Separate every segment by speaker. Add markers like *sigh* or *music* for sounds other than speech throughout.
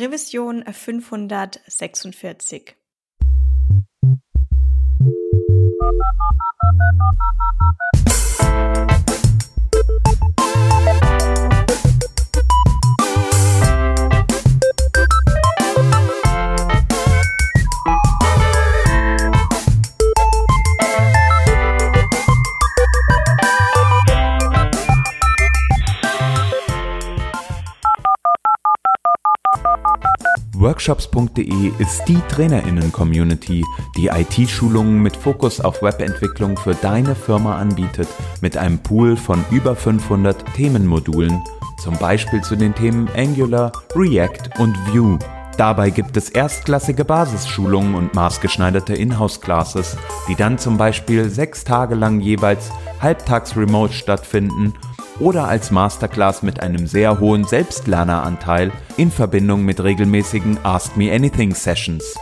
Speaker 1: Revision 546.
Speaker 2: Workshops.de ist die Trainerinnen-Community, die IT-Schulungen mit Fokus auf Webentwicklung für deine Firma anbietet, mit einem Pool von über 500 Themenmodulen, zum Beispiel zu den Themen Angular, React und Vue. Dabei gibt es erstklassige Basisschulungen und maßgeschneiderte Inhouse-Classes, die dann zum Beispiel sechs Tage lang jeweils halbtags remote stattfinden oder als Masterclass mit einem sehr hohen Selbstlerneranteil in Verbindung mit regelmäßigen Ask Me Anything Sessions.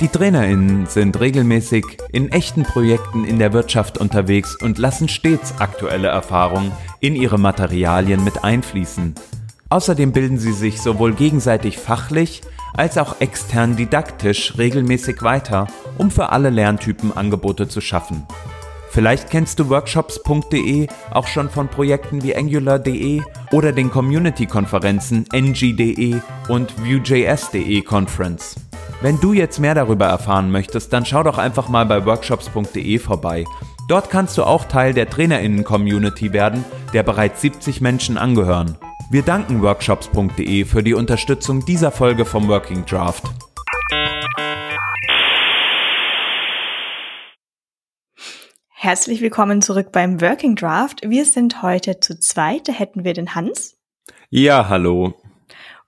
Speaker 2: Die Trainerinnen sind regelmäßig in echten Projekten in der Wirtschaft unterwegs und lassen stets aktuelle Erfahrungen in ihre Materialien mit einfließen. Außerdem bilden sie sich sowohl gegenseitig fachlich als auch extern didaktisch regelmäßig weiter, um für alle Lerntypen Angebote zu schaffen. Vielleicht kennst du workshops.de auch schon von Projekten wie angular.de oder den Community-Konferenzen ng.de und Vue.js.de Conference. Wenn du jetzt mehr darüber erfahren möchtest, dann schau doch einfach mal bei workshops.de vorbei. Dort kannst du auch Teil der Trainerinnen-Community werden, der bereits 70 Menschen angehören. Wir danken workshops.de für die Unterstützung dieser Folge vom Working Draft.
Speaker 1: Herzlich willkommen zurück beim Working Draft. Wir sind heute zu zweit. Da hätten wir den Hans.
Speaker 2: Ja, hallo.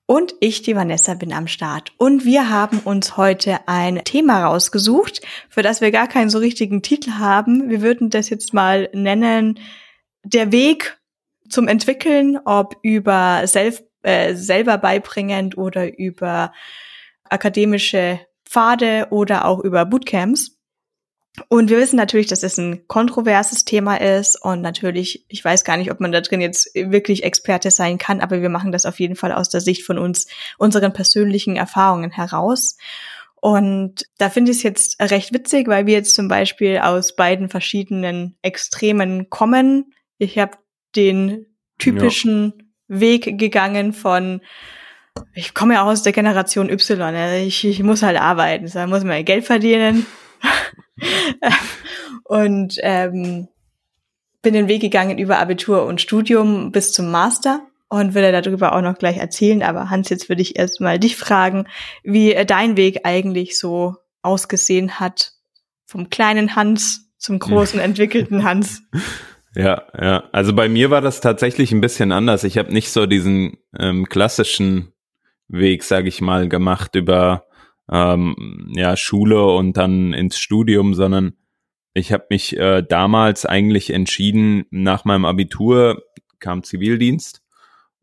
Speaker 1: Und ich, die Vanessa, bin am Start. Und wir haben uns heute ein Thema rausgesucht, für das wir gar keinen so richtigen Titel haben. Wir würden das jetzt mal nennen, der Weg zum Entwickeln, ob über self, äh, selber beibringend oder über akademische Pfade oder auch über Bootcamps. Und wir wissen natürlich, dass es ein kontroverses Thema ist und natürlich, ich weiß gar nicht, ob man da drin jetzt wirklich Experte sein kann, aber wir machen das auf jeden Fall aus der Sicht von uns, unseren persönlichen Erfahrungen heraus. Und da finde ich es jetzt recht witzig, weil wir jetzt zum Beispiel aus beiden verschiedenen Extremen kommen. Ich habe den typischen ja. Weg gegangen von ich komme ja auch aus der Generation Y, also ich, ich muss halt arbeiten, so, muss man Geld verdienen. *laughs* *laughs* und ähm, bin den Weg gegangen über Abitur und Studium bis zum Master und würde darüber auch noch gleich erzählen. Aber Hans, jetzt würde ich erstmal dich fragen, wie dein Weg eigentlich so ausgesehen hat, vom kleinen Hans zum großen entwickelten Hans. *laughs*
Speaker 2: Ja, ja. Also bei mir war das tatsächlich ein bisschen anders. Ich habe nicht so diesen ähm, klassischen Weg, sage ich mal, gemacht über ähm, ja, Schule und dann ins Studium, sondern ich habe mich äh, damals eigentlich entschieden, nach meinem Abitur kam Zivildienst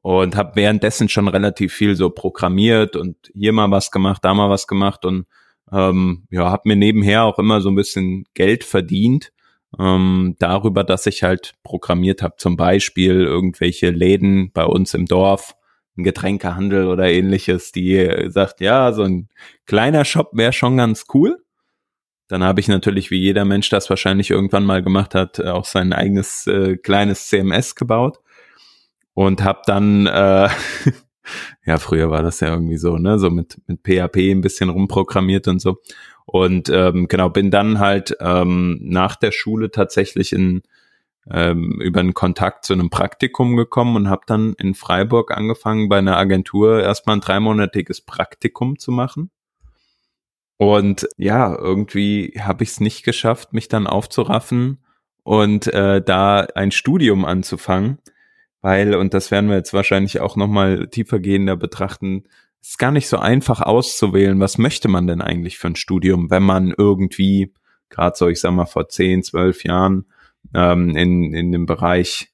Speaker 2: und habe währenddessen schon relativ viel so programmiert und hier mal was gemacht, da mal was gemacht und ähm, ja, habe mir nebenher auch immer so ein bisschen Geld verdient ähm, darüber, dass ich halt programmiert habe, zum Beispiel irgendwelche Läden bei uns im Dorf ein Getränkehandel oder ähnliches, die sagt, ja, so ein kleiner Shop wäre schon ganz cool. Dann habe ich natürlich, wie jeder Mensch das wahrscheinlich irgendwann mal gemacht hat, auch sein eigenes äh, kleines CMS gebaut und habe dann, äh, *laughs* ja, früher war das ja irgendwie so, ne, so mit mit PHP ein bisschen rumprogrammiert und so. Und ähm, genau, bin dann halt ähm, nach der Schule tatsächlich in ähm, über einen Kontakt zu einem Praktikum gekommen und habe dann in Freiburg angefangen, bei einer Agentur erstmal ein dreimonatiges Praktikum zu machen. Und ja, irgendwie habe ich es nicht geschafft, mich dann aufzuraffen und äh, da ein Studium anzufangen, weil, und das werden wir jetzt wahrscheinlich auch nochmal tiefergehender betrachten, ist gar nicht so einfach auszuwählen, was möchte man denn eigentlich für ein Studium, wenn man irgendwie, gerade so, ich sag mal, vor zehn, zwölf Jahren ähm, in, in dem Bereich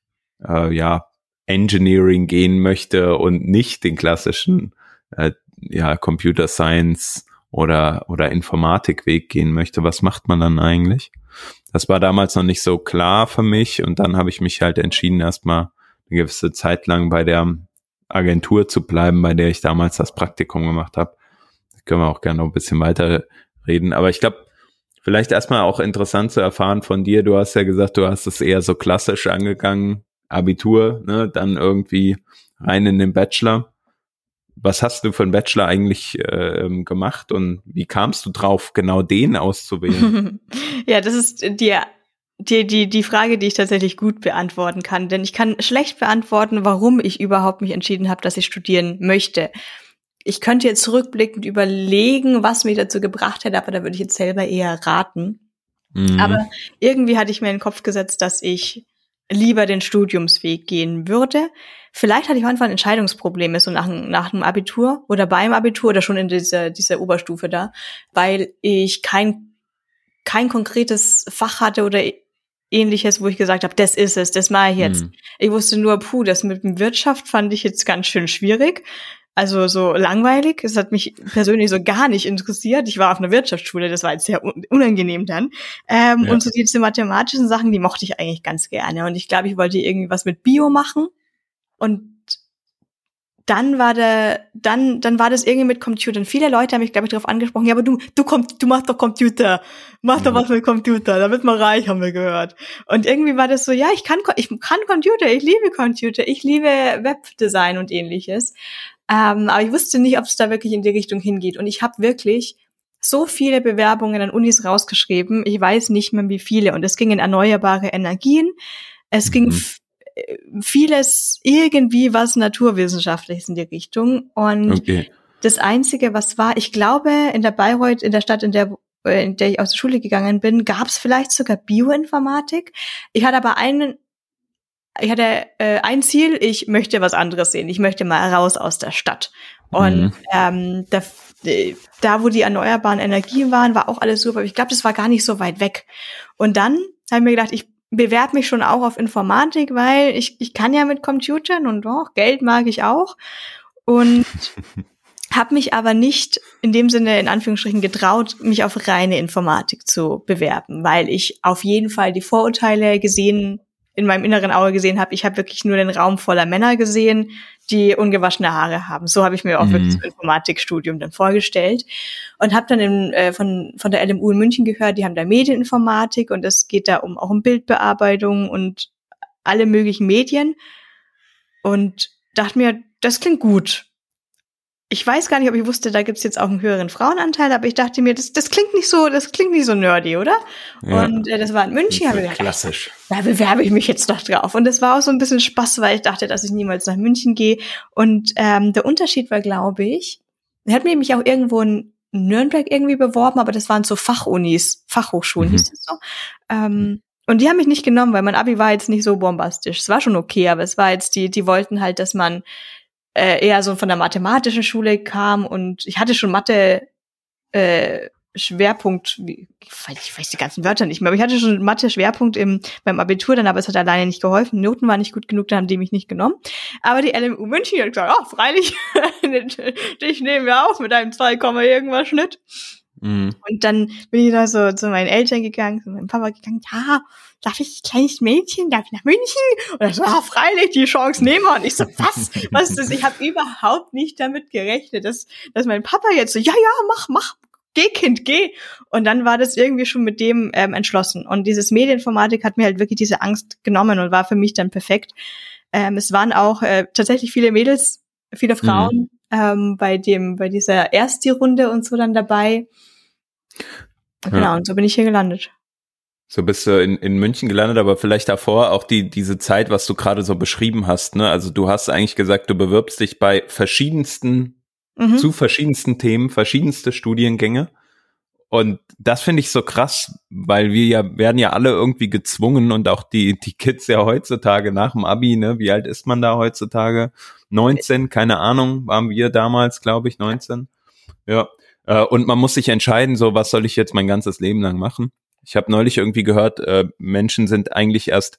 Speaker 2: äh, ja, Engineering gehen möchte und nicht den klassischen äh, ja, Computer Science oder, oder Informatikweg gehen möchte, was macht man dann eigentlich? Das war damals noch nicht so klar für mich und dann habe ich mich halt entschieden, erstmal eine gewisse Zeit lang bei der Agentur zu bleiben, bei der ich damals das Praktikum gemacht habe. Können wir auch gerne noch ein bisschen weiter reden. Aber ich glaube, vielleicht erstmal auch interessant zu erfahren von dir. Du hast ja gesagt, du hast es eher so klassisch angegangen, Abitur, ne, dann irgendwie rein in den Bachelor. Was hast du für einen Bachelor eigentlich äh, gemacht und wie kamst du drauf, genau den auszuwählen? *laughs*
Speaker 1: ja, das ist die die, die, die Frage, die ich tatsächlich gut beantworten kann. Denn ich kann schlecht beantworten, warum ich überhaupt mich entschieden habe, dass ich studieren möchte. Ich könnte jetzt zurückblickend überlegen, was mich dazu gebracht hätte, aber da würde ich jetzt selber eher raten. Mhm. Aber irgendwie hatte ich mir in den Kopf gesetzt, dass ich lieber den Studiumsweg gehen würde. Vielleicht hatte ich einfach ein Entscheidungsproblem, so nach, nach einem Abitur oder beim Abitur oder schon in dieser, dieser Oberstufe da, weil ich kein, kein konkretes Fach hatte oder ähnliches, wo ich gesagt habe, das ist es, das mache ich jetzt. Mhm. Ich wusste nur, puh, das mit dem Wirtschaft fand ich jetzt ganz schön schwierig. Also so langweilig. Es hat mich persönlich so gar nicht interessiert. Ich war auf einer Wirtschaftsschule, das war jetzt sehr unangenehm dann. Ähm, ja. Und so diese mathematischen Sachen, die mochte ich eigentlich ganz gerne. Und ich glaube, ich wollte irgendwie was mit Bio machen. Und dann war der, dann, dann war das irgendwie mit Computern. Viele Leute haben mich, glaube ich, darauf angesprochen, ja, aber du, du kommst, du machst doch Computer. Mach doch mhm. was mit Computer, da wird man reich, haben wir gehört. Und irgendwie war das so, ja, ich kann, ich kann Computer, ich liebe Computer, ich liebe Webdesign und ähnliches. Ähm, aber ich wusste nicht, ob es da wirklich in die Richtung hingeht. Und ich habe wirklich so viele Bewerbungen an Unis rausgeschrieben. Ich weiß nicht mehr, wie viele. Und es ging in erneuerbare Energien. Es ging mhm vieles irgendwie was Naturwissenschaftliches in die Richtung. Und okay. das Einzige, was war, ich glaube, in der Bayreuth, in der Stadt, in der in der ich aus der Schule gegangen bin, gab es vielleicht sogar Bioinformatik. Ich hatte aber einen, ich hatte äh, ein Ziel, ich möchte was anderes sehen. Ich möchte mal raus aus der Stadt. Und mhm. ähm, da, da, wo die erneuerbaren Energien waren, war auch alles super. Ich glaube, das war gar nicht so weit weg. Und dann habe ich mir gedacht, ich bewerbe mich schon auch auf Informatik, weil ich, ich kann ja mit Computern und auch Geld mag ich auch. Und *laughs* habe mich aber nicht in dem Sinne in Anführungsstrichen getraut, mich auf reine Informatik zu bewerben, weil ich auf jeden Fall die Vorurteile gesehen in meinem inneren Auge gesehen habe. Ich habe wirklich nur den Raum voller Männer gesehen, die ungewaschene Haare haben. So habe ich mir auch mhm. wirklich das Informatikstudium dann vorgestellt und habe dann in, äh, von von der LMU in München gehört, die haben da Medieninformatik und es geht da um auch um Bildbearbeitung und alle möglichen Medien und dachte mir, das klingt gut ich weiß gar nicht, ob ich wusste, da gibt's jetzt auch einen höheren Frauenanteil, aber ich dachte mir, das, das klingt nicht so, das klingt nicht so nerdy, oder? Ja. Und äh, das war in München.
Speaker 2: Habe ich gedacht, klassisch.
Speaker 1: Da bewerbe ich mich jetzt doch drauf. Und das war auch so ein bisschen Spaß, weil ich dachte, dass ich niemals nach München gehe. Und ähm, der Unterschied war, glaube ich, er hat mich auch irgendwo in Nürnberg irgendwie beworben, aber das waren so Fachunis, Fachhochschulen, mhm. hieß das so. Ähm, und die haben mich nicht genommen, weil mein Abi war jetzt nicht so bombastisch. Es war schon okay, aber es war jetzt, die, die wollten halt, dass man äh, eher so von der mathematischen Schule kam und ich hatte schon Mathe äh, Schwerpunkt, ich weiß die ganzen Wörter nicht mehr, aber ich hatte schon Mathe-Schwerpunkt im, beim Abitur, dann aber es hat alleine nicht geholfen. Noten waren nicht gut genug, dann haben die mich nicht genommen. Aber die LMU München hat gesagt, oh, freilich, *laughs* dich nehmen wir auf mit einem 2, irgendwas Schnitt. Mhm. Und dann bin ich da so zu meinen Eltern gegangen, zu meinem Papa gegangen, ja, darf ich kleines Mädchen, darf ich nach München? Und er so, ah, freilich, die Chance nehmen wir. Und ich so, was? Was ist das? Ich habe überhaupt nicht damit gerechnet, dass, dass mein Papa jetzt so, ja, ja, mach, mach, geh, Kind, geh. Und dann war das irgendwie schon mit dem ähm, entschlossen. Und dieses Medienformatik hat mir halt wirklich diese Angst genommen und war für mich dann perfekt. Ähm, es waren auch äh, tatsächlich viele Mädels, viele mhm. Frauen mhm. ähm, bei dem, bei dieser Ersti-Runde und so dann dabei. Genau, ja. und so bin ich hier gelandet.
Speaker 2: So bist du in, in München gelandet, aber vielleicht davor auch die, diese Zeit, was du gerade so beschrieben hast, ne? Also du hast eigentlich gesagt, du bewirbst dich bei verschiedensten, mhm. zu verschiedensten Themen, verschiedenste Studiengänge. Und das finde ich so krass, weil wir ja, werden ja alle irgendwie gezwungen und auch die, die Kids ja heutzutage nach dem Abi, ne? Wie alt ist man da heutzutage? 19, keine Ahnung, waren wir damals, glaube ich, 19. Ja. Äh, und man muss sich entscheiden, so, was soll ich jetzt mein ganzes Leben lang machen? Ich habe neulich irgendwie gehört, äh, Menschen sind eigentlich erst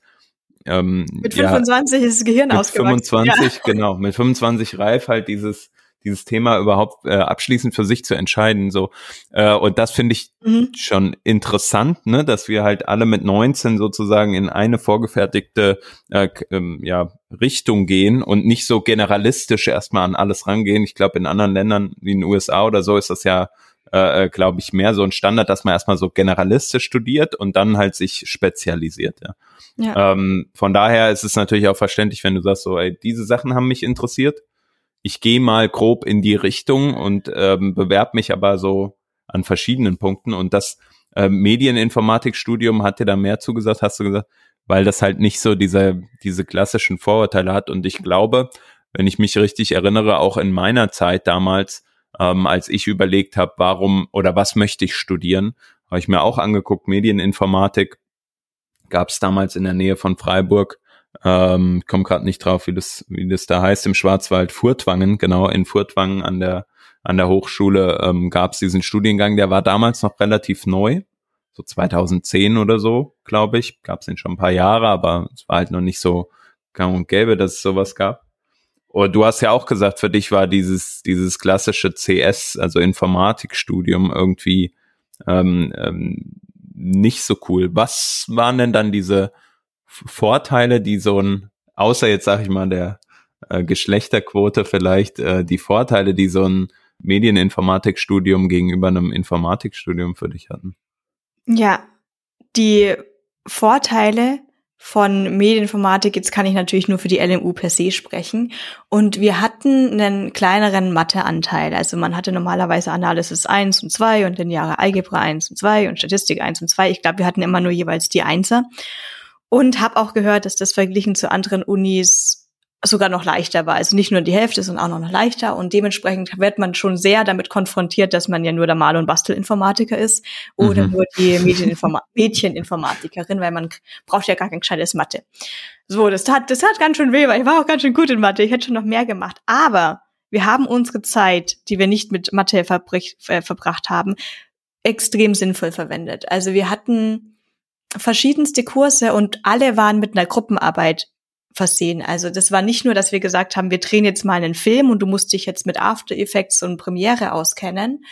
Speaker 1: ähm, mit 25 ja, ist das Gehirn
Speaker 2: mit
Speaker 1: ausgewachsen.
Speaker 2: 25, ja. genau, mit 25 reif halt dieses dieses Thema überhaupt äh, abschließend für sich zu entscheiden. So äh, und das finde ich mhm. schon interessant, ne, dass wir halt alle mit 19 sozusagen in eine vorgefertigte äh, ähm, ja, Richtung gehen und nicht so generalistisch erstmal an alles rangehen. Ich glaube, in anderen Ländern wie in den USA oder so ist das ja äh, äh glaube ich, mehr so ein Standard, dass man erstmal so generalistisch studiert und dann halt sich spezialisiert, ja. ja. Ähm, von daher ist es natürlich auch verständlich, wenn du sagst, so, ey, diese Sachen haben mich interessiert. Ich gehe mal grob in die Richtung und ähm, bewerb mich aber so an verschiedenen Punkten. Und das äh, Medieninformatikstudium hat dir da mehr zugesagt, hast du gesagt, weil das halt nicht so diese, diese klassischen Vorurteile hat. Und ich glaube, wenn ich mich richtig erinnere, auch in meiner Zeit damals, ähm, als ich überlegt habe, warum oder was möchte ich studieren, habe ich mir auch angeguckt, Medieninformatik gab es damals in der Nähe von Freiburg. Ähm, komme gerade nicht drauf, wie das, wie das da heißt, im Schwarzwald, Furtwangen, genau, in Furtwangen an der, an der Hochschule ähm, gab es diesen Studiengang, der war damals noch relativ neu, so 2010 oder so, glaube ich, gab es den schon ein paar Jahre, aber es war halt noch nicht so gang und gäbe, dass es sowas gab. Und du hast ja auch gesagt, für dich war dieses, dieses klassische CS, also Informatikstudium irgendwie ähm, ähm, nicht so cool. Was waren denn dann diese Vorteile, die so ein, außer jetzt sag ich mal der äh, Geschlechterquote vielleicht, äh, die Vorteile, die so ein Medieninformatikstudium gegenüber einem Informatikstudium für dich hatten?
Speaker 1: Ja, die Vorteile von Medieninformatik, jetzt kann ich natürlich nur für die LMU per se sprechen. Und wir hatten einen kleineren Matheanteil. Also man hatte normalerweise Analysis 1 und 2 und lineare Algebra 1 und 2 und Statistik 1 und 2. Ich glaube, wir hatten immer nur jeweils die Einser. Und habe auch gehört, dass das verglichen zu anderen Unis sogar noch leichter war. Also nicht nur die Hälfte, sondern auch noch leichter. Und dementsprechend wird man schon sehr damit konfrontiert, dass man ja nur der Mal- und Bastelinformatiker ist oder mhm. nur die Medieninforma *laughs* Mädcheninformatikerin, weil man braucht ja gar kein gescheites Mathe. So, das tat, das tat ganz schön weh, weil ich war auch ganz schön gut in Mathe. Ich hätte schon noch mehr gemacht. Aber wir haben unsere Zeit, die wir nicht mit Mathe äh, verbracht haben, extrem sinnvoll verwendet. Also wir hatten verschiedenste Kurse und alle waren mit einer Gruppenarbeit versehen. Also das war nicht nur, dass wir gesagt haben, wir drehen jetzt mal einen Film und du musst dich jetzt mit After Effects und Premiere auskennen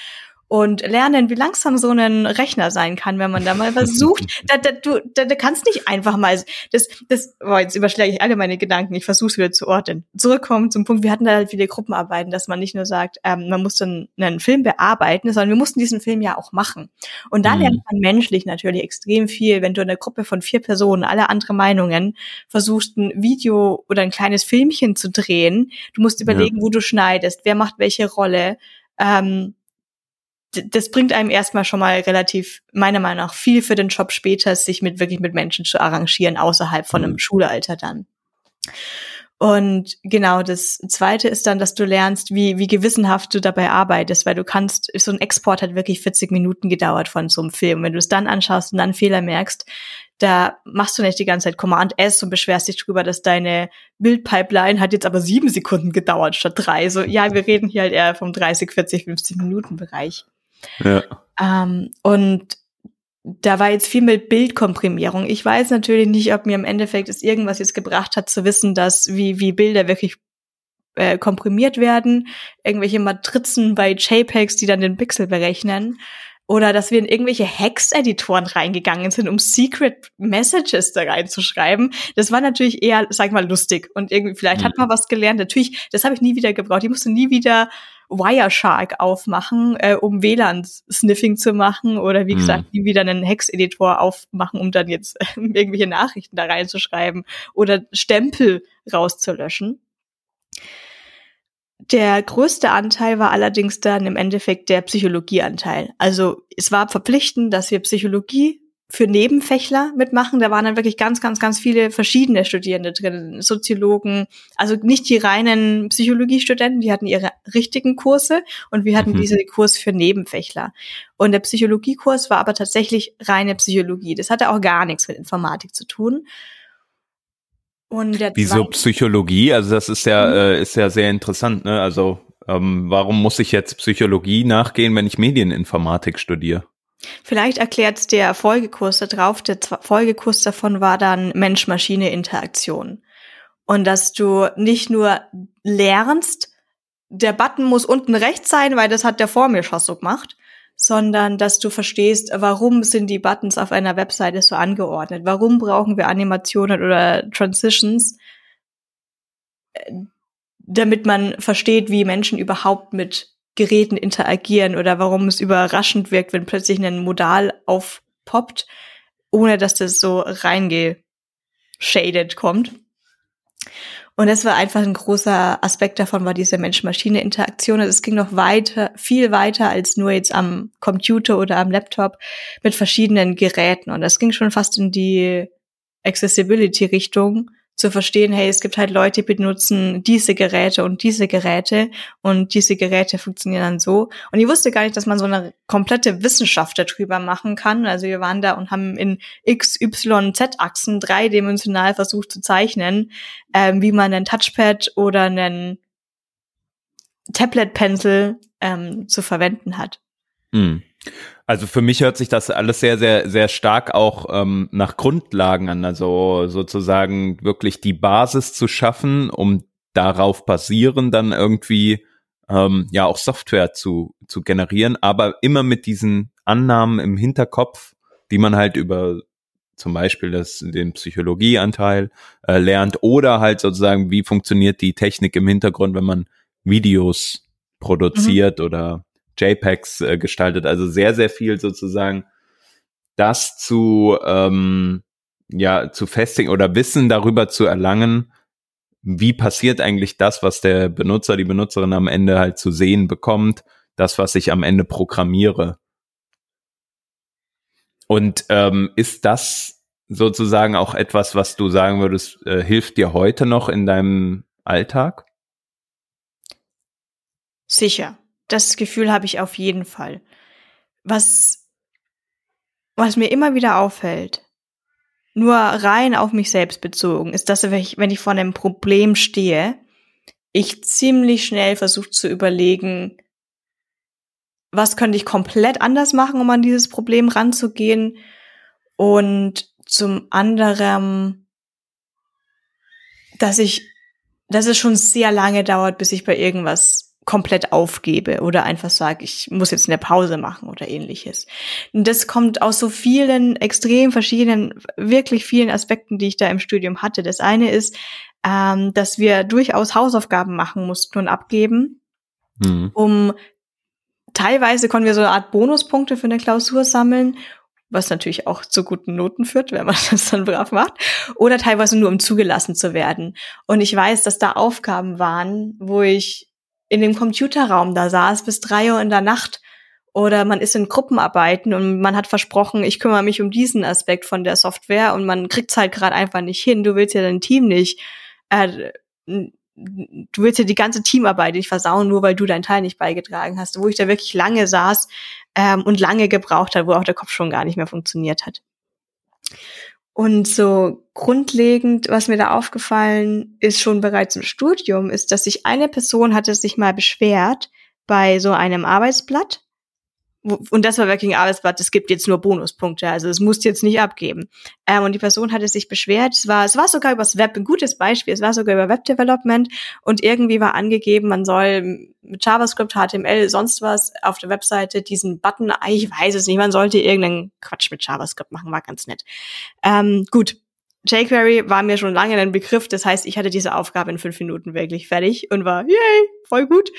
Speaker 1: und lernen, wie langsam so ein Rechner sein kann, wenn man da mal *laughs* versucht. da, da, du, da, da kannst nicht einfach mal das, das, boah, jetzt überschläge ich alle meine Gedanken, ich versuche es wieder zu ordnen. Zurückkommen zum Punkt, wir hatten da halt viele Gruppenarbeiten, dass man nicht nur sagt, ähm, man muss dann einen Film bearbeiten, sondern wir mussten diesen Film ja auch machen. Und da mhm. lernt man menschlich natürlich extrem viel, wenn du in einer Gruppe von vier Personen alle andere Meinungen versuchst, ein Video oder ein kleines Filmchen zu drehen. Du musst überlegen, ja. wo du schneidest, wer macht welche Rolle. Ähm, das bringt einem erstmal schon mal relativ, meiner Meinung nach, viel für den Job später, sich mit wirklich mit Menschen zu arrangieren, außerhalb von einem mhm. Schulalter dann. Und genau, das zweite ist dann, dass du lernst, wie, wie gewissenhaft du dabei arbeitest, weil du kannst, so ein Export hat wirklich 40 Minuten gedauert von so einem Film. Wenn du es dann anschaust und dann Fehler merkst, da machst du nicht die ganze Zeit Command S und beschwerst dich drüber, dass deine Bildpipeline hat jetzt aber sieben Sekunden gedauert statt drei. So, ja, wir reden hier halt eher vom 30, 40, 50 Minuten Bereich. Ja. Ähm, und da war jetzt viel mit Bildkomprimierung. Ich weiß natürlich nicht, ob mir im Endeffekt es irgendwas jetzt gebracht hat, zu wissen, dass wie, wie Bilder wirklich äh, komprimiert werden, irgendwelche Matrizen bei JPEGs, die dann den Pixel berechnen. Oder dass wir in irgendwelche Hex-Editoren reingegangen sind, um Secret Messages da reinzuschreiben. Das war natürlich eher, sag ich mal, lustig. Und irgendwie, vielleicht mhm. hat man was gelernt. Natürlich, das habe ich nie wieder gebraucht. Ich musste nie wieder Wireshark aufmachen, äh, um WLAN-Sniffing zu machen oder wie mhm. gesagt, wie wieder einen Hex-Editor aufmachen, um dann jetzt äh, *laughs* irgendwelche Nachrichten da reinzuschreiben oder Stempel rauszulöschen. Der größte Anteil war allerdings dann im Endeffekt der Psychologieanteil. Also es war verpflichtend, dass wir Psychologie für Nebenfächler mitmachen. Da waren dann wirklich ganz, ganz, ganz viele verschiedene Studierende drin, Soziologen, also nicht die reinen Psychologiestudenten, die hatten ihre richtigen Kurse und wir hatten mhm. diese Kurs für Nebenfächler. Und der Psychologiekurs war aber tatsächlich reine Psychologie. Das hatte auch gar nichts mit Informatik zu tun.
Speaker 2: Und der Wieso Psychologie? Also das ist ja, mhm. äh, ist ja sehr interessant, ne? Also ähm, warum muss ich jetzt Psychologie nachgehen, wenn ich Medieninformatik studiere?
Speaker 1: Vielleicht erklärt der Folgekurs da drauf. Der Folgekurs davon war dann Mensch-Maschine-Interaktion. Und dass du nicht nur lernst, der Button muss unten rechts sein, weil das hat der vor mir schon so gemacht, sondern dass du verstehst, warum sind die Buttons auf einer Webseite so angeordnet? Warum brauchen wir Animationen oder Transitions? damit man versteht, wie Menschen überhaupt mit Geräten interagieren oder warum es überraschend wirkt, wenn plötzlich ein Modal aufpoppt, ohne dass das so reingeshadet kommt. Und das war einfach ein großer Aspekt davon, war diese Mensch-Maschine-Interaktion. Also es ging noch weiter, viel weiter als nur jetzt am Computer oder am Laptop mit verschiedenen Geräten. Und das ging schon fast in die Accessibility-Richtung, zu verstehen, hey, es gibt halt Leute, die benutzen diese Geräte und diese Geräte und diese Geräte funktionieren dann so. Und ich wusste gar nicht, dass man so eine komplette Wissenschaft darüber machen kann. Also wir waren da und haben in X, Y, Z-Achsen dreidimensional versucht zu zeichnen, ähm, wie man einen Touchpad oder einen Tablet-Pencil ähm, zu verwenden hat.
Speaker 2: Hm. Also für mich hört sich das alles sehr, sehr, sehr stark auch ähm, nach Grundlagen an. Also sozusagen wirklich die Basis zu schaffen, um darauf basieren, dann irgendwie ähm, ja auch Software zu, zu generieren, aber immer mit diesen Annahmen im Hinterkopf, die man halt über zum Beispiel das, den Psychologieanteil äh, lernt oder halt sozusagen, wie funktioniert die Technik im Hintergrund, wenn man Videos produziert mhm. oder JPEGs äh, gestaltet. Also sehr, sehr viel sozusagen das zu, ähm, ja, zu festigen oder Wissen darüber zu erlangen, wie passiert eigentlich das, was der Benutzer, die Benutzerin am Ende halt zu sehen bekommt, das, was ich am Ende programmiere. Und ähm, ist das sozusagen auch etwas, was du sagen würdest, äh, hilft dir heute noch in deinem Alltag?
Speaker 1: Sicher das Gefühl habe ich auf jeden Fall. Was, was mir immer wieder auffällt, nur rein auf mich selbst bezogen, ist, dass wenn ich, wenn ich vor einem Problem stehe, ich ziemlich schnell versuche zu überlegen, was könnte ich komplett anders machen, um an dieses Problem ranzugehen. Und zum anderen, dass ich, dass es schon sehr lange dauert, bis ich bei irgendwas komplett aufgebe oder einfach sage, ich muss jetzt eine Pause machen oder ähnliches. Und das kommt aus so vielen extrem verschiedenen, wirklich vielen Aspekten, die ich da im Studium hatte. Das eine ist, ähm, dass wir durchaus Hausaufgaben machen mussten und abgeben, mhm. um teilweise konnten wir so eine Art Bonuspunkte für eine Klausur sammeln was natürlich auch zu guten Noten führt, wenn man *laughs* das dann brav macht, oder teilweise nur um zugelassen zu werden. Und ich weiß, dass da Aufgaben waren, wo ich in dem Computerraum da saß bis drei Uhr in der Nacht oder man ist in Gruppenarbeiten und man hat versprochen, ich kümmere mich um diesen Aspekt von der Software und man kriegt's halt gerade einfach nicht hin. Du willst ja dein Team nicht, äh, du willst ja die ganze Teamarbeit nicht versauen, nur weil du deinen Teil nicht beigetragen hast. Wo ich da wirklich lange saß ähm, und lange gebraucht hat, wo auch der Kopf schon gar nicht mehr funktioniert hat. Und so grundlegend, was mir da aufgefallen ist, schon bereits im Studium, ist, dass sich eine Person hatte sich mal beschwert bei so einem Arbeitsblatt, und das war ein Arbeitsblatt, es gibt jetzt nur Bonuspunkte, also es musst jetzt nicht abgeben. Ähm, und die Person hatte sich beschwert, es war, es war sogar übers Web, ein gutes Beispiel, es war sogar über Web Development und irgendwie war angegeben, man soll mit JavaScript, HTML, sonst was auf der Webseite diesen Button, ich weiß es nicht, man sollte irgendeinen Quatsch mit JavaScript machen, war ganz nett. Ähm, gut, jQuery war mir schon lange ein Begriff, das heißt, ich hatte diese Aufgabe in fünf Minuten wirklich fertig und war, yay, voll gut.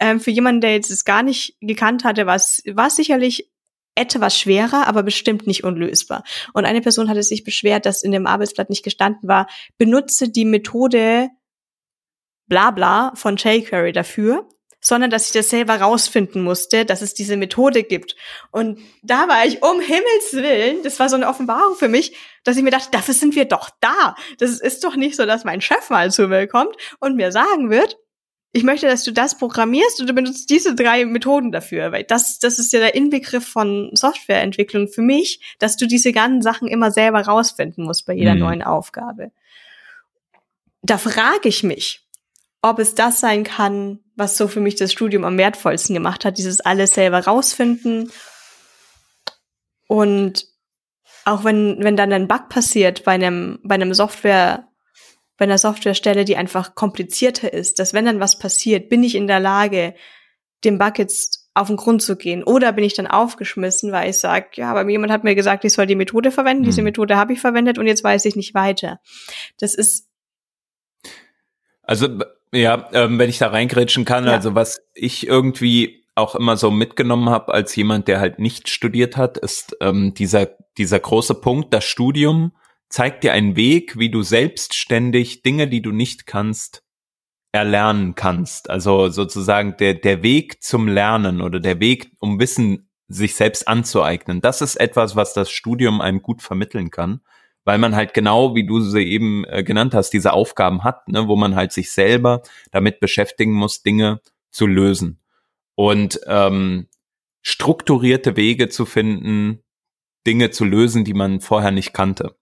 Speaker 1: Ähm, für jemanden, der jetzt es gar nicht gekannt hatte, war es sicherlich etwas schwerer, aber bestimmt nicht unlösbar. Und eine Person hatte sich beschwert, dass in dem Arbeitsblatt nicht gestanden war, benutze die Methode bla bla von jQuery dafür sondern dass ich das selber rausfinden musste, dass es diese Methode gibt. Und da war ich um Himmels Willen, das war so eine Offenbarung für mich, dass ich mir dachte, dafür sind wir doch da. Das ist doch nicht so, dass mein Chef mal zu mir kommt und mir sagen wird, ich möchte, dass du das programmierst und du benutzt diese drei Methoden dafür, weil das, das ist ja der Inbegriff von Softwareentwicklung für mich, dass du diese ganzen Sachen immer selber rausfinden musst bei jeder mhm. neuen Aufgabe. Da frage ich mich, ob es das sein kann, was so für mich das Studium am wertvollsten gemacht hat, dieses alles selber rausfinden. Und auch wenn, wenn dann ein Bug passiert bei einem, bei einem Software bei einer Softwarestelle, die einfach komplizierter ist, dass wenn dann was passiert, bin ich in der Lage, dem Bug jetzt auf den Grund zu gehen. Oder bin ich dann aufgeschmissen, weil ich sage, ja, aber jemand hat mir gesagt, ich soll die Methode verwenden, mhm. diese Methode habe ich verwendet und jetzt weiß ich nicht weiter. Das ist.
Speaker 2: Also, ja, ähm, wenn ich da reingrätschen kann, ja. also was ich irgendwie auch immer so mitgenommen habe als jemand, der halt nicht studiert hat, ist ähm, dieser, dieser große Punkt, das Studium zeigt dir einen Weg, wie du selbstständig Dinge, die du nicht kannst, erlernen kannst. Also sozusagen der, der Weg zum Lernen oder der Weg, um Wissen sich selbst anzueignen. Das ist etwas, was das Studium einem gut vermitteln kann, weil man halt genau, wie du sie eben äh, genannt hast, diese Aufgaben hat, ne, wo man halt sich selber damit beschäftigen muss, Dinge zu lösen und ähm, strukturierte Wege zu finden, Dinge zu lösen, die man vorher nicht kannte.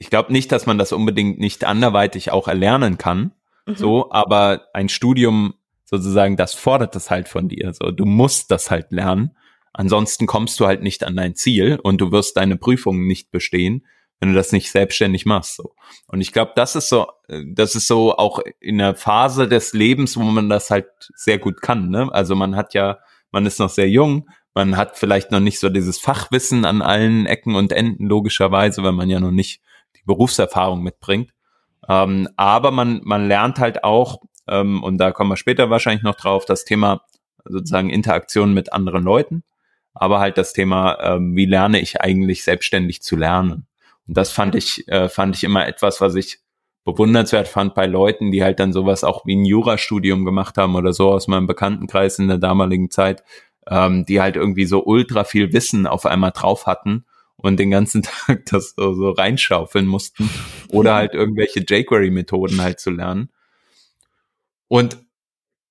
Speaker 2: Ich glaube nicht, dass man das unbedingt nicht anderweitig auch erlernen kann, Mhm. So, aber ein Studium sozusagen, das fordert das halt von dir. So, du musst das halt lernen. Ansonsten kommst du halt nicht an dein Ziel und du wirst deine Prüfungen nicht bestehen, wenn du das nicht selbstständig machst. So. Und ich glaube, das ist so, das ist so auch in der Phase des Lebens, wo man das halt sehr gut kann. Ne? Also man hat ja, man ist noch sehr jung, man hat vielleicht noch nicht so dieses Fachwissen an allen Ecken und Enden, logischerweise, weil man ja noch nicht Berufserfahrung mitbringt. Ähm, aber man, man lernt halt auch, ähm, und da kommen wir später wahrscheinlich noch drauf, das Thema sozusagen Interaktion mit anderen Leuten, aber halt das Thema, ähm, wie lerne ich eigentlich selbstständig zu lernen. Und das fand ich, äh, fand ich immer etwas, was ich bewundernswert fand bei Leuten, die halt dann sowas auch wie ein Jurastudium gemacht haben oder so aus meinem Bekanntenkreis in der damaligen Zeit, ähm, die halt irgendwie so ultra viel Wissen auf einmal drauf hatten und den ganzen *laughs* Tag das so, so reinschaufeln mussten oder halt irgendwelche jQuery-Methoden halt zu lernen. Und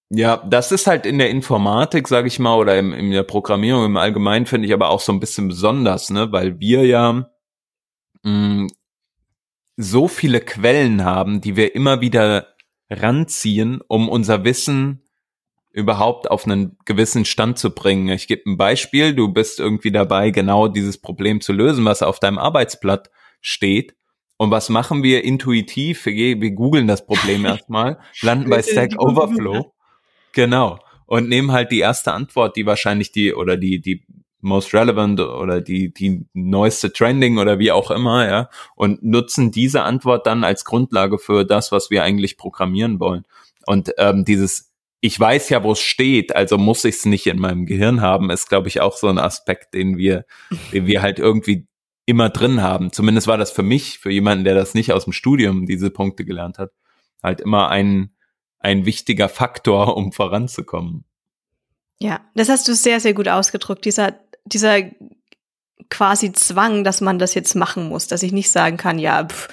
Speaker 2: ja, das ist halt in der Informatik, sage ich mal, oder im, in der Programmierung im Allgemeinen finde ich aber auch so ein bisschen besonders, ne, weil wir ja mm, so viele Quellen haben, die wir immer wieder ranziehen, um unser Wissen überhaupt auf einen gewissen Stand zu bringen. Ich gebe ein Beispiel, du bist irgendwie dabei, genau dieses Problem zu lösen, was auf deinem Arbeitsblatt steht. Und was machen wir intuitiv? Wir, googeln das Problem *laughs* erstmal, landen bei Stack Overflow. Genau. Und nehmen halt die erste Antwort, die wahrscheinlich die oder die, die most relevant oder die, die neueste Trending oder wie auch immer, ja, und nutzen diese Antwort dann als Grundlage für das, was wir eigentlich programmieren wollen. Und ähm, dieses ich weiß ja, wo es steht, also muss ich es nicht in meinem Gehirn haben, ist, glaube ich, auch so ein Aspekt, den wir, den wir halt irgendwie immer drin haben. Zumindest war das für mich, für jemanden, der das nicht aus dem Studium diese Punkte gelernt hat, halt immer ein, ein wichtiger Faktor, um voranzukommen.
Speaker 1: Ja, das hast du sehr, sehr gut ausgedrückt. Dieser, dieser quasi Zwang, dass man das jetzt machen muss, dass ich nicht sagen kann, ja, pff,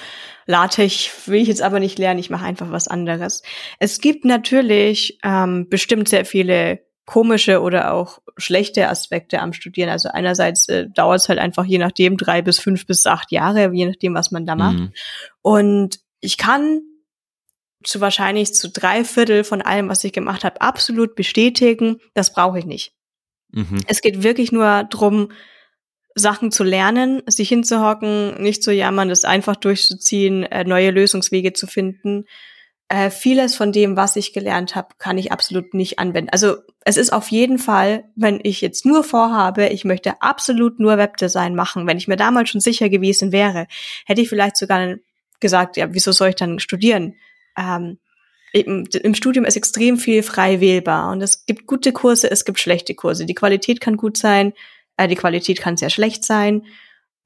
Speaker 1: LaTeX will ich jetzt aber nicht lernen, ich mache einfach was anderes. Es gibt natürlich ähm, bestimmt sehr viele komische oder auch schlechte Aspekte am Studieren. Also einerseits äh, dauert es halt einfach je nachdem drei bis fünf bis acht Jahre, je nachdem, was man da macht. Mhm. Und ich kann zu wahrscheinlich zu drei Viertel von allem, was ich gemacht habe, absolut bestätigen, das brauche ich nicht. Mhm. Es geht wirklich nur drum, Sachen zu lernen, sich hinzuhocken, nicht zu jammern, das einfach durchzuziehen, äh, neue Lösungswege zu finden. Äh, vieles von dem, was ich gelernt habe, kann ich absolut nicht anwenden. Also es ist auf jeden Fall, wenn ich jetzt nur vorhabe, ich möchte absolut nur Webdesign machen, wenn ich mir damals schon sicher gewesen wäre, hätte ich vielleicht sogar gesagt, ja, wieso soll ich dann studieren? Ähm, im, Studium ist extrem viel frei wählbar und es gibt gute Kurse, es gibt schlechte Kurse. Die Qualität kann gut sein, die Qualität kann sehr schlecht sein.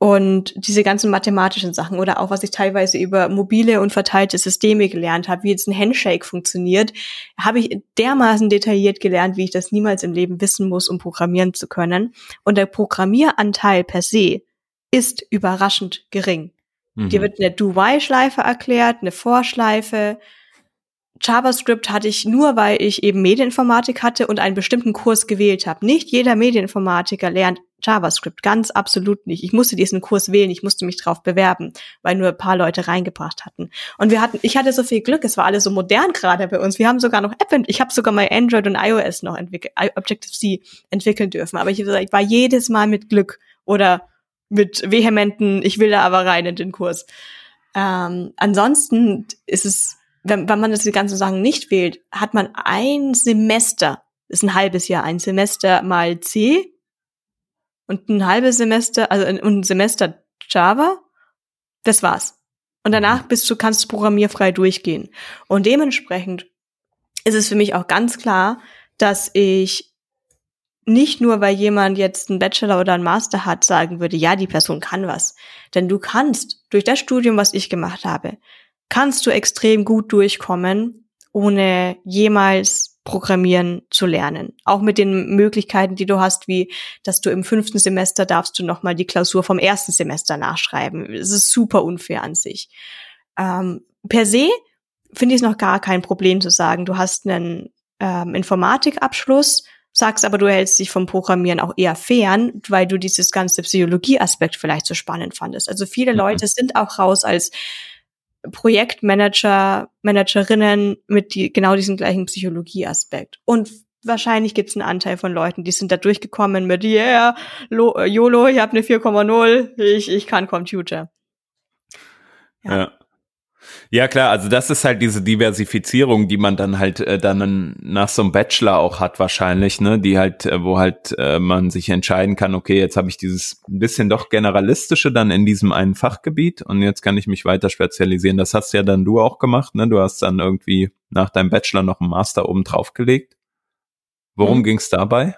Speaker 1: Und diese ganzen mathematischen Sachen oder auch was ich teilweise über mobile und verteilte Systeme gelernt habe, wie jetzt ein Handshake funktioniert, habe ich dermaßen detailliert gelernt, wie ich das niemals im Leben wissen muss, um programmieren zu können. Und der Programmieranteil per se ist überraschend gering. Mhm. Dir wird eine Do-While-Schleife erklärt, eine Vorschleife, JavaScript hatte ich nur, weil ich eben Medieninformatik hatte und einen bestimmten Kurs gewählt habe. Nicht jeder Medieninformatiker lernt JavaScript, ganz absolut nicht. Ich musste diesen Kurs wählen, ich musste mich drauf bewerben, weil nur ein paar Leute reingebracht hatten. Und wir hatten, ich hatte so viel Glück, es war alles so modern gerade bei uns. Wir haben sogar noch App, ich habe sogar mal Android und iOS noch entwickelt, Objective-C entwickeln dürfen. Aber ich, ich war jedes Mal mit Glück oder mit vehementen, ich will da aber rein in den Kurs. Ähm, ansonsten ist es, wenn, wenn man das die ganzen Sachen nicht wählt, hat man ein Semester, ist ein halbes Jahr, ein Semester mal C und ein halbes Semester, also ein, ein Semester Java. Das war's. Und danach bist du, kannst du programmierfrei durchgehen. Und dementsprechend ist es für mich auch ganz klar, dass ich nicht nur, weil jemand jetzt einen Bachelor oder einen Master hat, sagen würde, ja, die Person kann was. Denn du kannst durch das Studium, was ich gemacht habe, kannst du extrem gut durchkommen, ohne jemals Programmieren zu lernen. Auch mit den Möglichkeiten, die du hast, wie, dass du im fünften Semester darfst du nochmal die Klausur vom ersten Semester nachschreiben. Es ist super unfair an sich. Ähm, per se finde ich es noch gar kein Problem zu sagen, du hast einen ähm, Informatikabschluss, sagst aber, du hältst dich vom Programmieren auch eher fern, weil du dieses ganze Psychologieaspekt vielleicht so spannend fandest. Also viele mhm. Leute sind auch raus als Projektmanager, Managerinnen mit die, genau diesem gleichen Psychologieaspekt. Und wahrscheinlich gibt es einen Anteil von Leuten, die sind da durchgekommen mit, yeah, Lo, äh, YOLO, ich habe eine 4,0, ich, ich kann Computer.
Speaker 2: Ja. ja. Ja, klar, also das ist halt diese Diversifizierung, die man dann halt äh, dann nach so einem Bachelor auch hat wahrscheinlich, ne, die halt, äh, wo halt äh, man sich entscheiden kann, okay, jetzt habe ich dieses ein bisschen doch generalistische dann in diesem einen Fachgebiet und jetzt kann ich mich weiter spezialisieren. Das hast ja dann du auch gemacht, ne? Du hast dann irgendwie nach deinem Bachelor noch einen Master oben drauf gelegt. Worum mhm. ging's dabei?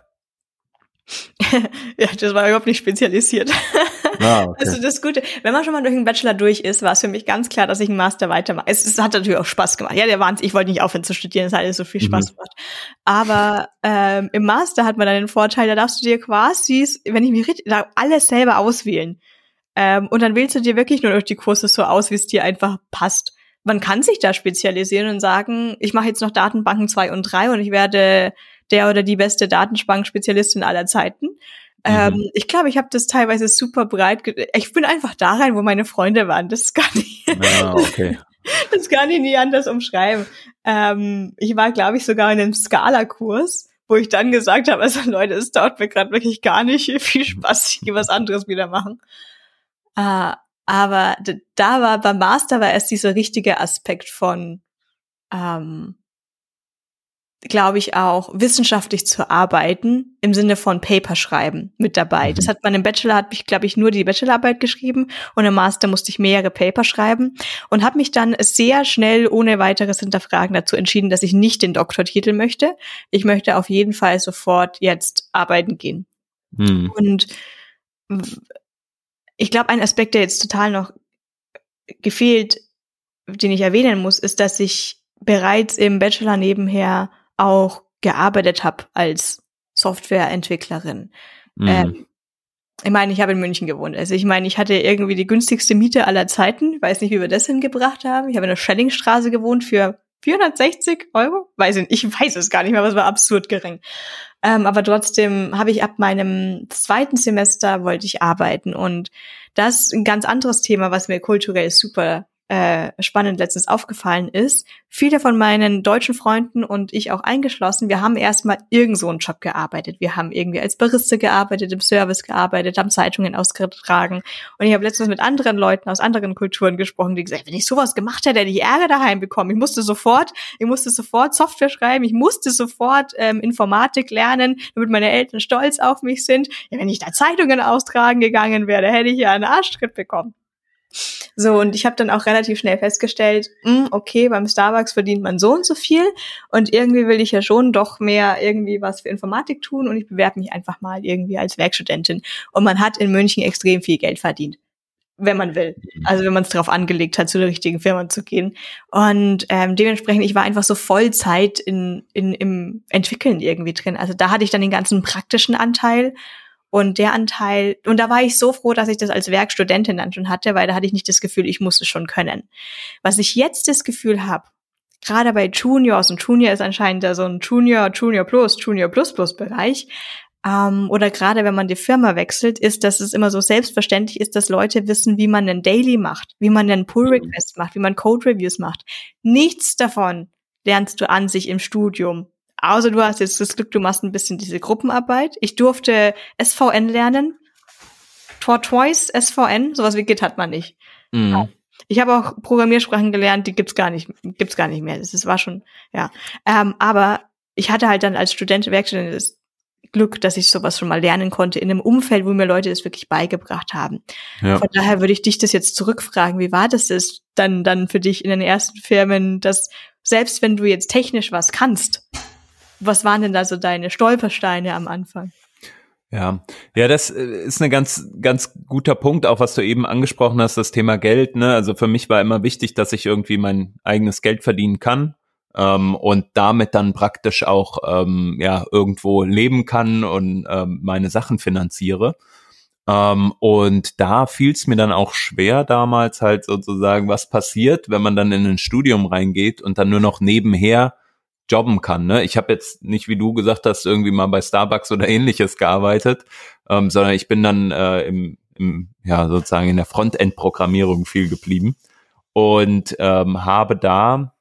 Speaker 2: *laughs*
Speaker 1: ja, das war überhaupt nicht spezialisiert. Ah, *laughs* okay. Also das Gute, wenn man schon mal durch einen Bachelor durch ist, war es für mich ganz klar, dass ich einen Master weitermache. Es, es hat natürlich auch Spaß gemacht. Ja, der Wahnsinn, ich wollte nicht aufhören zu studieren, es hat alles so viel Spaß mhm. gemacht. Aber ähm, im Master hat man dann den Vorteil, da darfst du dir quasi, wenn ich mich richtig, alles selber auswählen. Ähm, und dann wählst du dir wirklich nur durch die Kurse so aus, wie es dir einfach passt. Man kann sich da spezialisieren und sagen, ich mache jetzt noch Datenbanken zwei und drei und ich werde der oder die beste Datenspannspezialistin aller Zeiten. Ähm, mhm. ich glaube, ich habe das teilweise super breit. Ich bin einfach da rein, wo meine Freunde waren. Das ist gar nicht. Ja, okay. *laughs* das kann ich nie anders umschreiben. Ähm, ich war, glaube ich, sogar in einem Scala-Kurs, wo ich dann gesagt habe, also Leute, es dauert mir gerade wirklich gar nicht *laughs* viel Spaß. Ich gehe was anderes wieder machen. Äh, aber da war beim Master war erst dieser richtige Aspekt von ähm, glaube ich, auch wissenschaftlich zu arbeiten im Sinne von Paper schreiben mit dabei. Das mhm. hat man im Bachelor, hat mich, glaube ich, nur die Bachelorarbeit geschrieben und im Master musste ich mehrere Paper schreiben und habe mich dann sehr schnell ohne weiteres Hinterfragen dazu entschieden, dass ich nicht den Doktortitel möchte. Ich möchte auf jeden Fall sofort jetzt arbeiten gehen. Mhm. Und ich glaube, ein Aspekt, der jetzt total noch gefehlt, den ich erwähnen muss, ist, dass ich bereits im Bachelor nebenher auch gearbeitet habe als Softwareentwicklerin. Mhm. Ähm, ich meine, ich habe in München gewohnt. Also ich meine, ich hatte irgendwie die günstigste Miete aller Zeiten. Ich weiß nicht, wie wir das hingebracht haben. Ich habe in der Schellingstraße gewohnt für 460 Euro. Weiß ich, nicht, ich weiß es gar nicht mehr, aber es war absurd gering. Ähm, aber trotzdem habe ich ab meinem zweiten Semester wollte ich arbeiten und das ist ein ganz anderes Thema, was mir kulturell super äh, spannend letztens aufgefallen ist, viele von meinen deutschen Freunden und ich auch eingeschlossen, wir haben erstmal irgend so einen Job gearbeitet. Wir haben irgendwie als Barista gearbeitet, im Service gearbeitet, haben Zeitungen ausgetragen. Und ich habe letztens mit anderen Leuten aus anderen Kulturen gesprochen, die gesagt, wenn ich sowas gemacht hätte, hätte ich Ärger daheim bekommen. Ich musste sofort, ich musste sofort Software schreiben, ich musste sofort ähm, Informatik lernen, damit meine Eltern stolz auf mich sind. Ja, wenn ich da Zeitungen austragen gegangen wäre, hätte ich ja einen Arschtritt bekommen. So, und ich habe dann auch relativ schnell festgestellt, mh, hm, okay, beim Starbucks verdient man so und so viel und irgendwie will ich ja schon doch mehr irgendwie was für Informatik tun und ich bewerbe mich einfach mal irgendwie als Werkstudentin. Und man hat in München extrem viel Geld verdient wenn man will. Also wenn man es darauf angelegt hat, zu der richtigen Firma zu gehen. Und ähm, dementsprechend, ich war einfach so Vollzeit in, in, im Entwickeln irgendwie drin. Also da hatte ich dann den ganzen praktischen Anteil und der Anteil, und da war ich so froh, dass ich das als Werkstudentin dann schon hatte, weil da hatte ich nicht das Gefühl, ich musste schon können. Was ich jetzt das Gefühl habe, gerade bei Juniors, und Junior ist anscheinend da so ein Junior, Junior Plus, Junior Plus Plus Bereich, ähm, oder gerade wenn man die Firma wechselt, ist, dass es immer so selbstverständlich ist, dass Leute wissen, wie man einen Daily macht, wie man einen Pull Request macht, wie man Code Reviews macht. Nichts davon lernst du an sich im Studium. Außer du hast jetzt das Glück, du machst ein bisschen diese Gruppenarbeit. Ich durfte SVN lernen. Tortoise SVN, sowas wie Git hat man nicht. Mhm. Ich habe auch Programmiersprachen gelernt, die gibt's gar nicht, gibt's gar nicht mehr. Das, das war schon, ja. Ähm, aber ich hatte halt dann als Student, Werkstudent das Glück, dass ich sowas schon mal lernen konnte in einem Umfeld, wo mir Leute das wirklich beigebracht haben. Ja. Von daher würde ich dich das jetzt zurückfragen. Wie war das das dann, dann für dich in den ersten Firmen, dass selbst wenn du jetzt technisch was kannst, was waren denn da so deine Stolpersteine am Anfang?
Speaker 2: Ja, ja, das äh, ist ein ganz, ganz guter Punkt, auch was du eben angesprochen hast, das Thema Geld. Ne? Also für mich war immer wichtig, dass ich irgendwie mein eigenes Geld verdienen kann ähm, und damit dann praktisch auch ähm, ja irgendwo leben kann und ähm, meine Sachen finanziere. Ähm, und da fiel es mir dann auch schwer damals halt sozusagen, was passiert, wenn man dann in ein Studium reingeht und dann nur noch nebenher jobben kann. Ne? Ich habe jetzt nicht, wie du gesagt hast, irgendwie mal bei Starbucks oder ähnliches gearbeitet, ähm, sondern ich bin dann äh, im, im, ja, sozusagen in der Frontend-Programmierung viel geblieben und ähm, habe da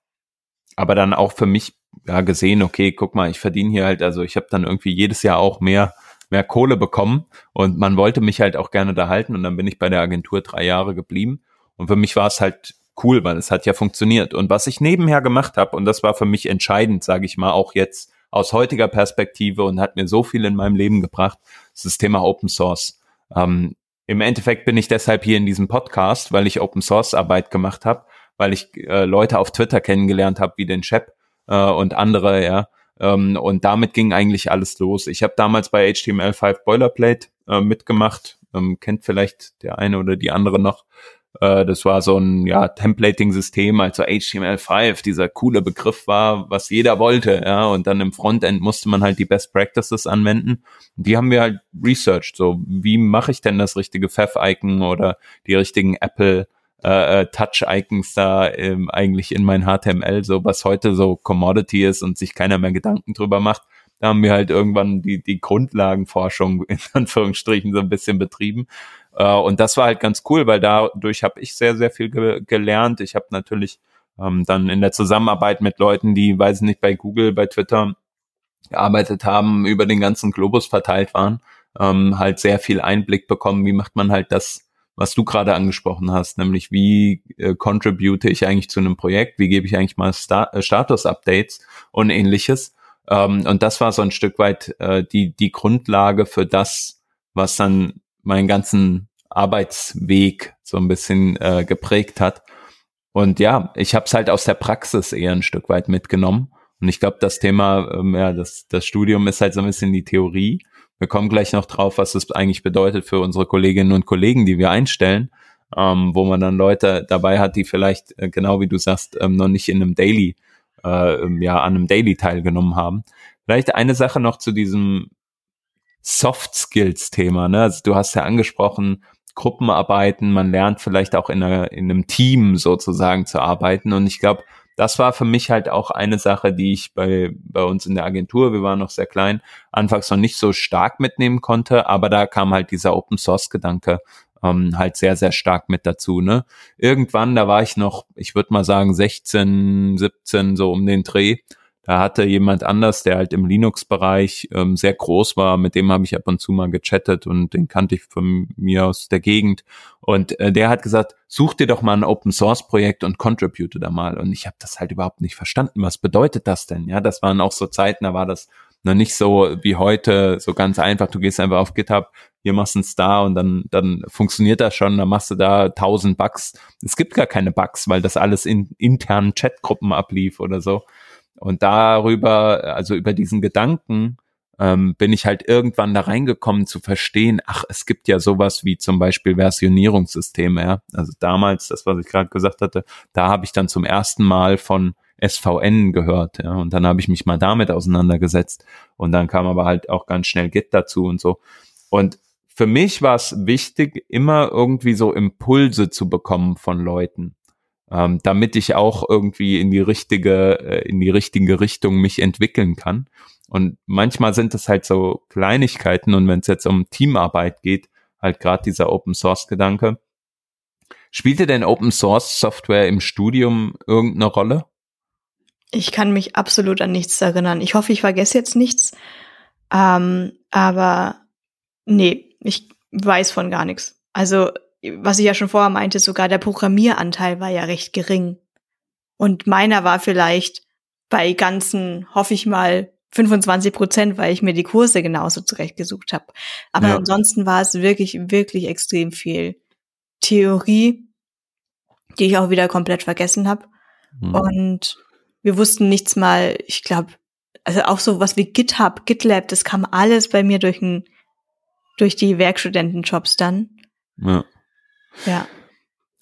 Speaker 2: aber dann auch für mich ja gesehen, okay, guck mal, ich verdiene hier halt, also ich habe dann irgendwie jedes Jahr auch mehr mehr Kohle bekommen und man wollte mich halt auch gerne da halten und dann bin ich bei der Agentur drei Jahre geblieben und für mich war es halt cool, weil es hat ja funktioniert. Und was ich nebenher gemacht habe, und das war für mich entscheidend, sage ich mal, auch jetzt aus heutiger Perspektive und hat mir so viel in meinem Leben gebracht, ist das Thema Open Source. Ähm, Im Endeffekt bin ich deshalb hier in diesem Podcast, weil ich Open Source Arbeit gemacht habe, weil ich äh, Leute auf Twitter kennengelernt habe, wie den Chef äh, und andere, ja. Ähm, und damit ging eigentlich alles los. Ich habe damals bei HTML5 Boilerplate äh, mitgemacht, ähm, kennt vielleicht der eine oder die andere noch. Äh, das war so ein ja, Templating-System, also HTML5, dieser coole Begriff war, was jeder wollte, ja, und dann im Frontend musste man halt die Best Practices anwenden. Die haben wir halt researched, so wie mache ich denn das richtige Pfeff-Icon oder die richtigen Apple äh, äh, Touch-Icons da ähm, eigentlich in mein HTML, so was heute so Commodity ist und sich keiner mehr Gedanken drüber macht. Da haben wir halt irgendwann die, die Grundlagenforschung *laughs* in Anführungsstrichen so ein bisschen betrieben. Äh, und das war halt ganz cool, weil dadurch habe ich sehr, sehr viel ge gelernt. Ich habe natürlich ähm, dann in der Zusammenarbeit mit Leuten, die, weiß ich nicht, bei Google, bei Twitter gearbeitet haben, über den ganzen Globus verteilt waren, ähm, halt sehr viel Einblick bekommen, wie macht man halt das, was du gerade angesprochen hast, nämlich wie äh, contribute ich eigentlich zu einem Projekt, wie gebe ich eigentlich mal Star äh, Status-Updates und ähnliches. Ähm, und das war so ein Stück weit äh, die, die Grundlage für das, was dann meinen ganzen Arbeitsweg so ein bisschen äh, geprägt hat. Und ja, ich habe es halt aus der Praxis eher ein Stück weit mitgenommen. Und ich glaube, das Thema, ähm, ja, das, das Studium ist halt so ein bisschen die Theorie. Wir kommen gleich noch drauf, was es eigentlich bedeutet für unsere Kolleginnen und Kollegen, die wir einstellen, ähm, wo man dann Leute dabei hat, die vielleicht, äh, genau wie du sagst, ähm, noch nicht in einem Daily, äh, ja, an einem Daily teilgenommen haben. Vielleicht eine Sache noch zu diesem Soft Skills Thema. Ne? Also du hast ja angesprochen, Gruppenarbeiten, man lernt vielleicht auch in, einer, in einem Team sozusagen zu arbeiten. Und ich glaube, das war für mich halt auch eine Sache, die ich bei, bei uns in der Agentur, wir waren noch sehr klein, anfangs noch nicht so stark mitnehmen konnte, aber da kam halt dieser Open Source Gedanke ähm, halt sehr, sehr stark mit dazu. Ne? Irgendwann, da war ich noch, ich würde mal sagen, 16, 17, so um den Dreh, da hatte jemand anders, der halt im Linux-Bereich ähm, sehr groß war, mit dem habe ich ab und zu mal gechattet und den kannte ich von mir aus der Gegend. Und äh, der hat gesagt, such dir doch mal ein Open-Source-Projekt und contribute da mal. Und ich habe das halt überhaupt nicht verstanden. Was bedeutet das denn? Ja, das waren auch so Zeiten, da war das noch nicht so wie heute, so ganz einfach. Du gehst einfach auf GitHub, hier machst einen Star und dann, dann funktioniert das schon, dann machst du da tausend Bugs. Es gibt gar keine Bugs, weil das alles in internen Chatgruppen ablief oder so. Und darüber, also über diesen Gedanken, ähm, bin ich halt irgendwann da reingekommen zu verstehen, ach, es gibt ja sowas wie zum Beispiel Versionierungssysteme, ja. Also damals, das, was ich gerade gesagt hatte, da habe ich dann zum ersten Mal von SVN gehört, ja. Und dann habe ich mich mal damit auseinandergesetzt. Und dann kam aber halt auch ganz schnell Git dazu und so. Und für mich war es wichtig, immer irgendwie so Impulse zu bekommen von Leuten ähm, damit ich auch irgendwie in die richtige, äh, in die richtige Richtung mich entwickeln kann. Und manchmal sind es halt so Kleinigkeiten und wenn es jetzt um Teamarbeit geht, halt gerade dieser Open Source Gedanke. Spielte denn Open Source Software im Studium irgendeine Rolle?
Speaker 1: Ich kann mich absolut an nichts erinnern. Ich hoffe, ich vergesse jetzt nichts. Ähm, aber nee, ich weiß von gar nichts. Also was ich ja schon vorher meinte, sogar der Programmieranteil war ja recht gering. Und meiner war vielleicht bei ganzen, hoffe ich mal, 25 Prozent, weil ich mir die Kurse genauso zurechtgesucht habe. Aber ja. ansonsten war es wirklich, wirklich extrem viel Theorie, die ich auch wieder komplett vergessen habe. Mhm. Und wir wussten nichts mal, ich glaube, also auch so was wie GitHub, GitLab, das kam alles bei mir durch, ein, durch die Werkstudentenjobs dann.
Speaker 2: Ja.
Speaker 1: Ja.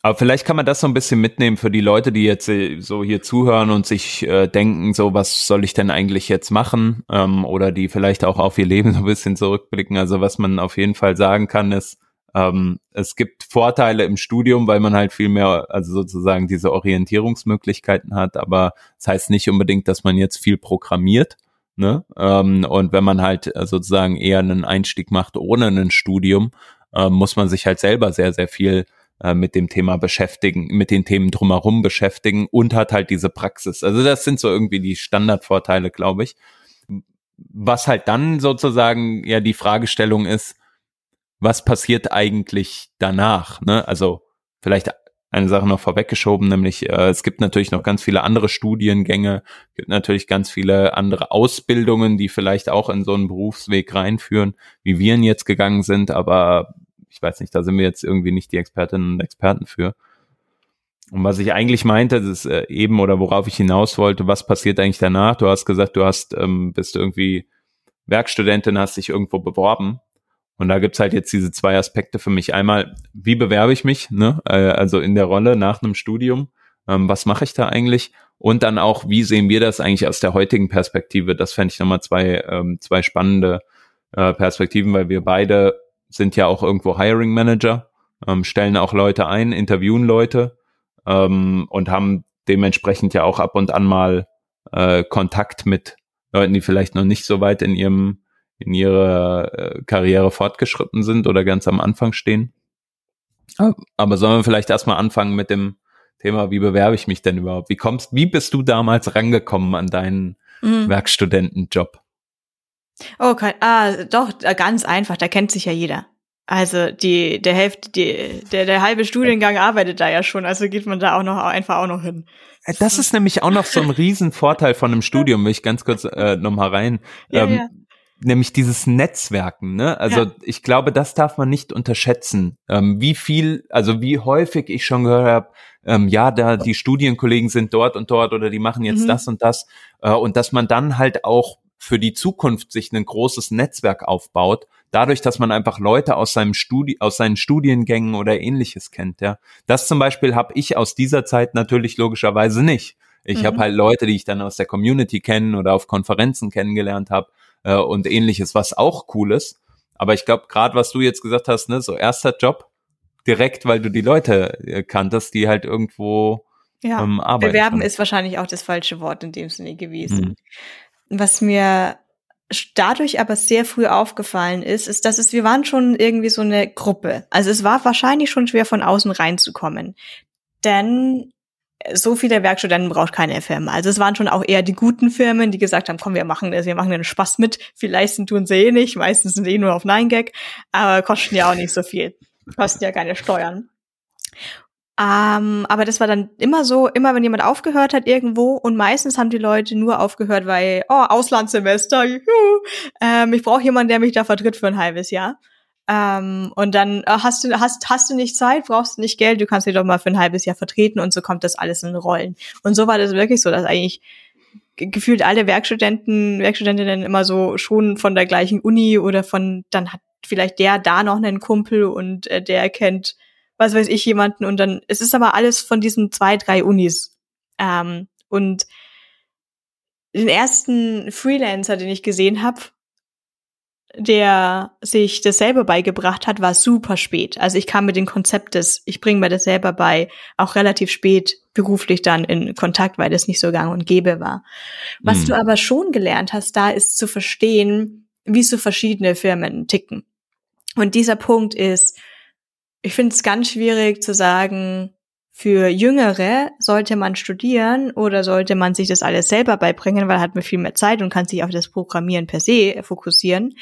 Speaker 2: Aber vielleicht kann man das so ein bisschen mitnehmen für die Leute, die jetzt äh, so hier zuhören und sich äh, denken, so was soll ich denn eigentlich jetzt machen? Ähm, oder die vielleicht auch auf ihr Leben so ein bisschen zurückblicken. Also was man auf jeden Fall sagen kann, ist, ähm, es gibt Vorteile im Studium, weil man halt viel mehr, also sozusagen diese Orientierungsmöglichkeiten hat, aber das heißt nicht unbedingt, dass man jetzt viel programmiert. Ne? Ähm, und wenn man halt sozusagen eher einen Einstieg macht ohne ein Studium, äh, muss man sich halt selber sehr, sehr viel äh, mit dem Thema beschäftigen, mit den Themen drumherum beschäftigen und hat halt diese Praxis. Also das sind so irgendwie die Standardvorteile, glaube ich. Was halt dann sozusagen ja die Fragestellung ist, was passiert eigentlich danach? Ne? Also vielleicht eine Sache noch vorweggeschoben, nämlich äh, es gibt natürlich noch ganz viele andere Studiengänge, gibt natürlich ganz viele andere Ausbildungen, die vielleicht auch in so einen Berufsweg reinführen, wie wir ihn jetzt gegangen sind, aber ich weiß nicht, da sind wir jetzt irgendwie nicht die Expertinnen und Experten für. Und was ich eigentlich meinte, das ist äh, eben oder worauf ich hinaus wollte, was passiert eigentlich danach? Du hast gesagt, du hast, ähm, bist irgendwie Werkstudentin, hast dich irgendwo beworben und da gibt's halt jetzt diese zwei Aspekte für mich. Einmal, wie bewerbe ich mich, ne? Äh, also in der Rolle nach einem Studium, ähm, was mache ich da eigentlich? Und dann auch, wie sehen wir das eigentlich aus der heutigen Perspektive? Das fände ich nochmal zwei, ähm, zwei spannende äh, Perspektiven, weil wir beide sind ja auch irgendwo Hiring Manager, ähm, stellen auch Leute ein, interviewen Leute und haben dementsprechend ja auch ab und an mal äh, Kontakt mit Leuten, die vielleicht noch nicht so weit in ihrem in ihrer äh, Karriere fortgeschritten sind oder ganz am Anfang stehen. Aber sollen wir vielleicht erstmal anfangen mit dem Thema, wie bewerbe ich mich denn überhaupt? Wie kommst, wie bist du damals rangekommen an deinen mhm. Werkstudentenjob?
Speaker 1: Oh, kein, ah, doch, äh, ganz einfach, da kennt sich ja jeder. Also die, der Hälfte, die, der, der halbe Studiengang arbeitet da ja schon, also geht man da auch noch einfach auch noch hin.
Speaker 2: Äh, das ist nämlich auch noch so ein *laughs* Riesenvorteil von einem Studium, will ich ganz kurz äh, nochmal rein. Ja, ähm, ja nämlich dieses Netzwerken. Ne? Also ja. ich glaube, das darf man nicht unterschätzen. Ähm, wie viel, also wie häufig ich schon gehört habe, ähm, ja, da die Studienkollegen sind dort und dort oder die machen jetzt mhm. das und das äh, und dass man dann halt auch für die Zukunft sich ein großes Netzwerk aufbaut, dadurch, dass man einfach Leute aus seinem Studi aus seinen Studiengängen oder ähnliches kennt. Ja, das zum Beispiel habe ich aus dieser Zeit natürlich logischerweise nicht. Ich mhm. habe halt Leute, die ich dann aus der Community kennen oder auf Konferenzen kennengelernt habe äh, und ähnliches, was auch cool ist. Aber ich glaube, gerade was du jetzt gesagt hast, ne, so erster Job, direkt, weil du die Leute äh, kanntest, die halt irgendwo
Speaker 1: ja, ähm, arbeiten. Bewerben ist wahrscheinlich auch das falsche Wort in dem Sinne gewesen. Mhm. Was mir dadurch aber sehr früh aufgefallen ist, ist, dass es, wir waren schon irgendwie so eine Gruppe. Also es war wahrscheinlich schon schwer von außen reinzukommen. Denn so viele Werkstudenten braucht keine Firma. Also es waren schon auch eher die guten Firmen, die gesagt haben, komm, wir machen das, wir machen den Spaß mit. Viel leisten tun sie eh nicht, meistens sind sie eh nur auf 9gag, aber kosten ja auch nicht so viel. Kosten ja keine Steuern. Ähm, aber das war dann immer so, immer wenn jemand aufgehört hat irgendwo und meistens haben die Leute nur aufgehört, weil, oh, Auslandssemester, juhu, ähm, ich brauche jemanden, der mich da vertritt für ein halbes Jahr. Ähm, und dann äh, hast du, hast, hast du nicht Zeit, brauchst du nicht Geld, du kannst dich doch mal für ein halbes Jahr vertreten und so kommt das alles in Rollen. Und so war das wirklich so, dass eigentlich gefühlt alle Werkstudenten, Werkstudentinnen immer so schon von der gleichen Uni oder von, dann hat vielleicht der da noch einen Kumpel und äh, der kennt, was weiß ich, jemanden und dann, es ist aber alles von diesen zwei, drei Unis. Ähm, und den ersten Freelancer, den ich gesehen habe, der sich das selber beigebracht hat, war super spät. Also ich kam mit dem Konzept des, ich bringe mir das selber bei, auch relativ spät beruflich dann in Kontakt, weil das nicht so gang und gäbe war. Was mhm. du aber schon gelernt hast, da ist zu verstehen, wie so verschiedene Firmen ticken. Und dieser Punkt ist, ich finde es ganz schwierig zu sagen, für Jüngere sollte man studieren oder sollte man sich das alles selber beibringen, weil hat man viel mehr Zeit und kann sich auf das Programmieren per se fokussieren.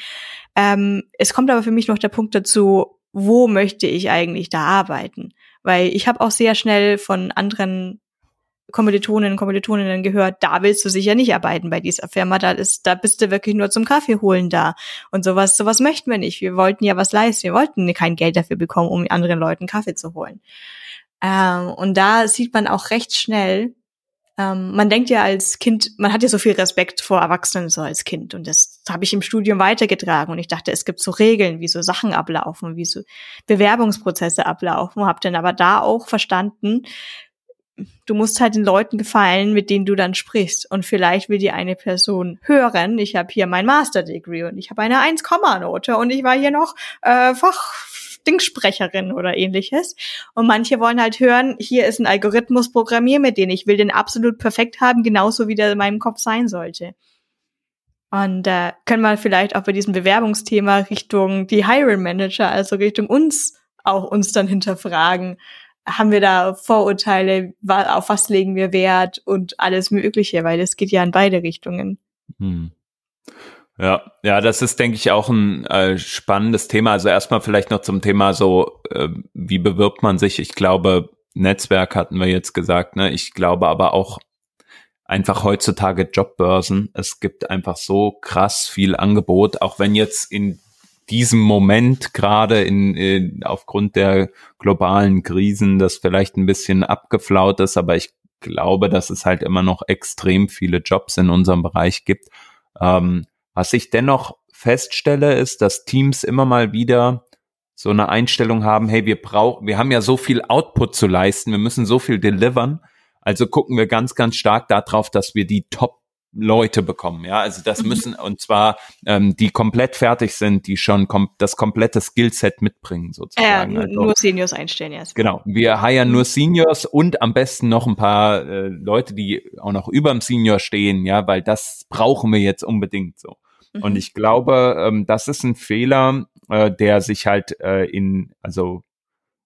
Speaker 1: Ähm, es kommt aber für mich noch der Punkt dazu, wo möchte ich eigentlich da arbeiten? Weil ich habe auch sehr schnell von anderen Kommilitoninnen und Kommilitoninnen gehört, da willst du sicher nicht arbeiten bei dieser Firma, da ist, da bist du wirklich nur zum Kaffee holen da. Und sowas, sowas möchten wir nicht. Wir wollten ja was leisten. Wir wollten kein Geld dafür bekommen, um anderen Leuten Kaffee zu holen. Ähm, und da sieht man auch recht schnell, ähm, man denkt ja als Kind, man hat ja so viel Respekt vor Erwachsenen so als Kind. Und das habe ich im Studium weitergetragen. Und ich dachte, es gibt so Regeln, wie so Sachen ablaufen, wie so Bewerbungsprozesse ablaufen. Hab dann aber da auch verstanden, du musst halt den Leuten gefallen, mit denen du dann sprichst. Und vielleicht will dir eine Person hören, ich habe hier mein Master Degree und ich habe eine 1-Note und ich war hier noch äh, Fachdingsprecherin oder ähnliches. Und manche wollen halt hören, hier ist ein Algorithmus programmiert mit dem ich will den absolut perfekt haben, genauso wie der in meinem Kopf sein sollte. Und äh, können wir vielleicht auch bei diesem Bewerbungsthema Richtung die Hiring Manager, also Richtung uns, auch uns dann hinterfragen haben wir da Vorurteile, auf was legen wir Wert und alles Mögliche, weil es geht ja in beide Richtungen. Hm.
Speaker 2: Ja, ja, das ist, denke ich, auch ein äh, spannendes Thema. Also erstmal vielleicht noch zum Thema so, äh, wie bewirbt man sich? Ich glaube, Netzwerk hatten wir jetzt gesagt, ne? Ich glaube aber auch einfach heutzutage Jobbörsen. Es gibt einfach so krass viel Angebot, auch wenn jetzt in diesem Moment gerade in, in aufgrund der globalen Krisen das vielleicht ein bisschen abgeflaut ist, aber ich glaube, dass es halt immer noch extrem viele Jobs in unserem Bereich gibt. Ähm, was ich dennoch feststelle, ist, dass Teams immer mal wieder so eine Einstellung haben, hey, wir brauchen, wir haben ja so viel Output zu leisten, wir müssen so viel delivern. Also gucken wir ganz, ganz stark darauf, dass wir die Top Leute bekommen, ja, also das mhm. müssen und zwar ähm, die komplett fertig sind, die schon kom das komplette Skillset mitbringen sozusagen.
Speaker 1: Ja, also, nur Seniors einstellen
Speaker 2: erst. Genau, wir hiren nur Seniors und am besten noch ein paar äh, Leute, die auch noch überm Senior stehen, ja, weil das brauchen wir jetzt unbedingt so. Mhm. Und ich glaube, ähm, das ist ein Fehler, äh, der sich halt äh, in also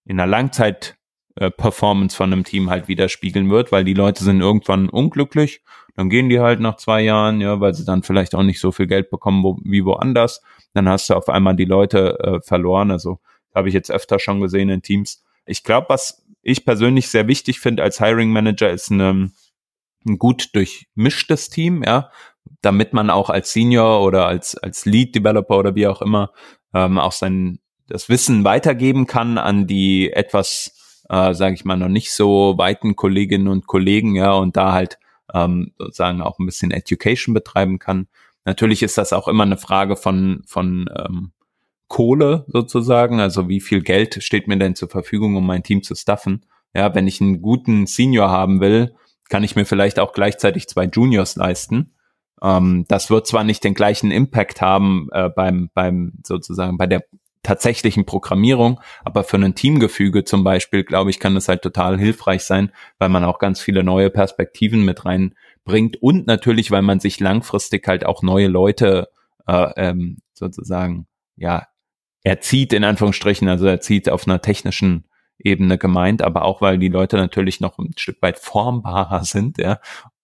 Speaker 2: in einer Langzeit äh, Performance von einem Team halt widerspiegeln wird, weil die Leute sind irgendwann unglücklich, dann gehen die halt nach zwei Jahren, ja, weil sie dann vielleicht auch nicht so viel Geld bekommen wo, wie woanders. Dann hast du auf einmal die Leute äh, verloren. Also habe ich jetzt öfter schon gesehen in Teams. Ich glaube, was ich persönlich sehr wichtig finde als Hiring Manager ist eine, ein gut durchmischtes Team, ja, damit man auch als Senior oder als als Lead Developer oder wie auch immer ähm, auch sein das Wissen weitergeben kann an die etwas äh, sage ich mal, noch nicht so weiten Kolleginnen und Kollegen, ja, und da halt ähm, sozusagen auch ein bisschen Education betreiben kann. Natürlich ist das auch immer eine Frage von, von ähm, Kohle sozusagen, also wie viel Geld steht mir denn zur Verfügung, um mein Team zu staffen. Ja, wenn ich einen guten Senior haben will, kann ich mir vielleicht auch gleichzeitig zwei Juniors leisten. Ähm, das wird zwar nicht den gleichen Impact haben äh, beim, beim sozusagen bei der tatsächlichen Programmierung, aber für ein Teamgefüge zum Beispiel, glaube ich, kann das halt total hilfreich sein, weil man auch ganz viele neue Perspektiven mit reinbringt und natürlich, weil man sich langfristig halt auch neue Leute äh, ähm, sozusagen, ja, erzieht in Anführungsstrichen, also erzieht auf einer technischen Ebene gemeint, aber auch weil die Leute natürlich noch ein Stück weit formbarer *laughs* sind, ja.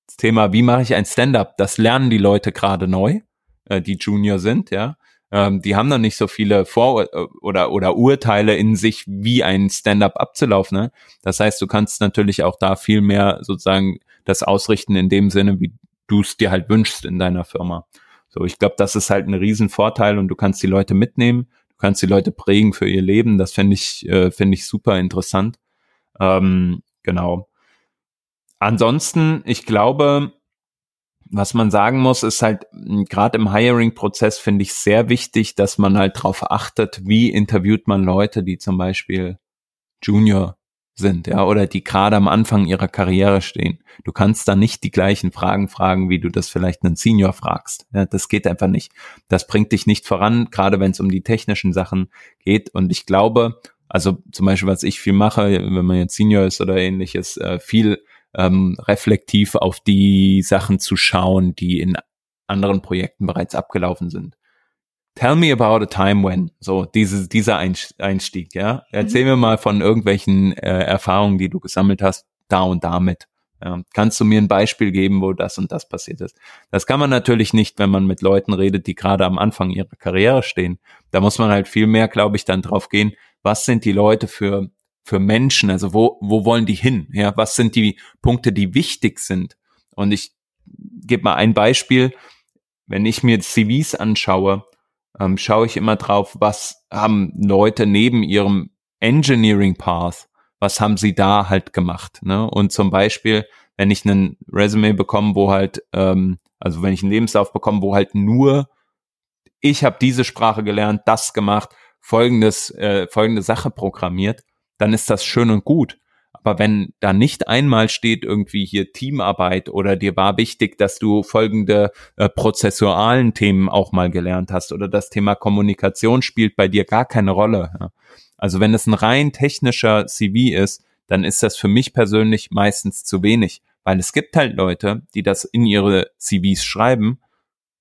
Speaker 2: Das Thema, wie mache ich ein Stand-up, das lernen die Leute gerade neu, äh, die Junior sind, ja ähm, die haben noch nicht so viele Vor- oder, oder Urteile in sich, wie ein Stand-up abzulaufen. Ne? Das heißt, du kannst natürlich auch da viel mehr sozusagen das ausrichten in dem Sinne, wie du es dir halt wünschst in deiner Firma. So, ich glaube, das ist halt ein Riesenvorteil und du kannst die Leute mitnehmen, du kannst die Leute prägen für ihr Leben. Das finde ich, äh, finde ich super interessant. Ähm, genau. Ansonsten, ich glaube, was man sagen muss, ist halt, gerade im Hiring-Prozess finde ich sehr wichtig, dass man halt darauf achtet, wie interviewt man Leute, die zum Beispiel Junior sind, ja, oder die gerade am Anfang ihrer Karriere stehen. Du kannst da nicht die gleichen Fragen fragen, wie du das vielleicht einen Senior fragst. Ja, das geht einfach nicht. Das bringt dich nicht voran, gerade wenn es um die technischen Sachen geht. Und ich glaube, also zum Beispiel, was ich viel mache, wenn man jetzt Senior ist oder ähnliches, äh, viel ähm, reflektiv auf die Sachen zu schauen, die in anderen Projekten bereits abgelaufen sind. Tell me about a time when. So, diese, dieser Einstieg, ja. Erzähl mhm. mir mal von irgendwelchen äh, Erfahrungen, die du gesammelt hast, da und damit. Ja, kannst du mir ein Beispiel geben, wo das und das passiert ist? Das kann man natürlich nicht, wenn man mit Leuten redet, die gerade am Anfang ihrer Karriere stehen. Da muss man halt viel mehr, glaube ich, dann drauf gehen. was sind die Leute für, für Menschen, also wo, wo wollen die hin? Ja, was sind die Punkte, die wichtig sind? Und ich gebe mal ein Beispiel. Wenn ich mir CVs anschaue, ähm, schaue ich immer drauf, was haben Leute neben ihrem Engineering Path, was haben sie da halt gemacht? Ne? Und zum Beispiel, wenn ich einen Resume bekomme, wo halt, ähm, also wenn ich einen Lebenslauf bekomme, wo halt nur ich habe diese Sprache gelernt, das gemacht, folgendes, äh, folgende Sache programmiert, dann ist das schön und gut. Aber wenn da nicht einmal steht irgendwie hier Teamarbeit oder dir war wichtig, dass du folgende äh, prozessualen Themen auch mal gelernt hast oder das Thema Kommunikation spielt bei dir gar keine Rolle. Ja. Also wenn es ein rein technischer CV ist, dann ist das für mich persönlich meistens zu wenig, weil es gibt halt Leute, die das in ihre CVs schreiben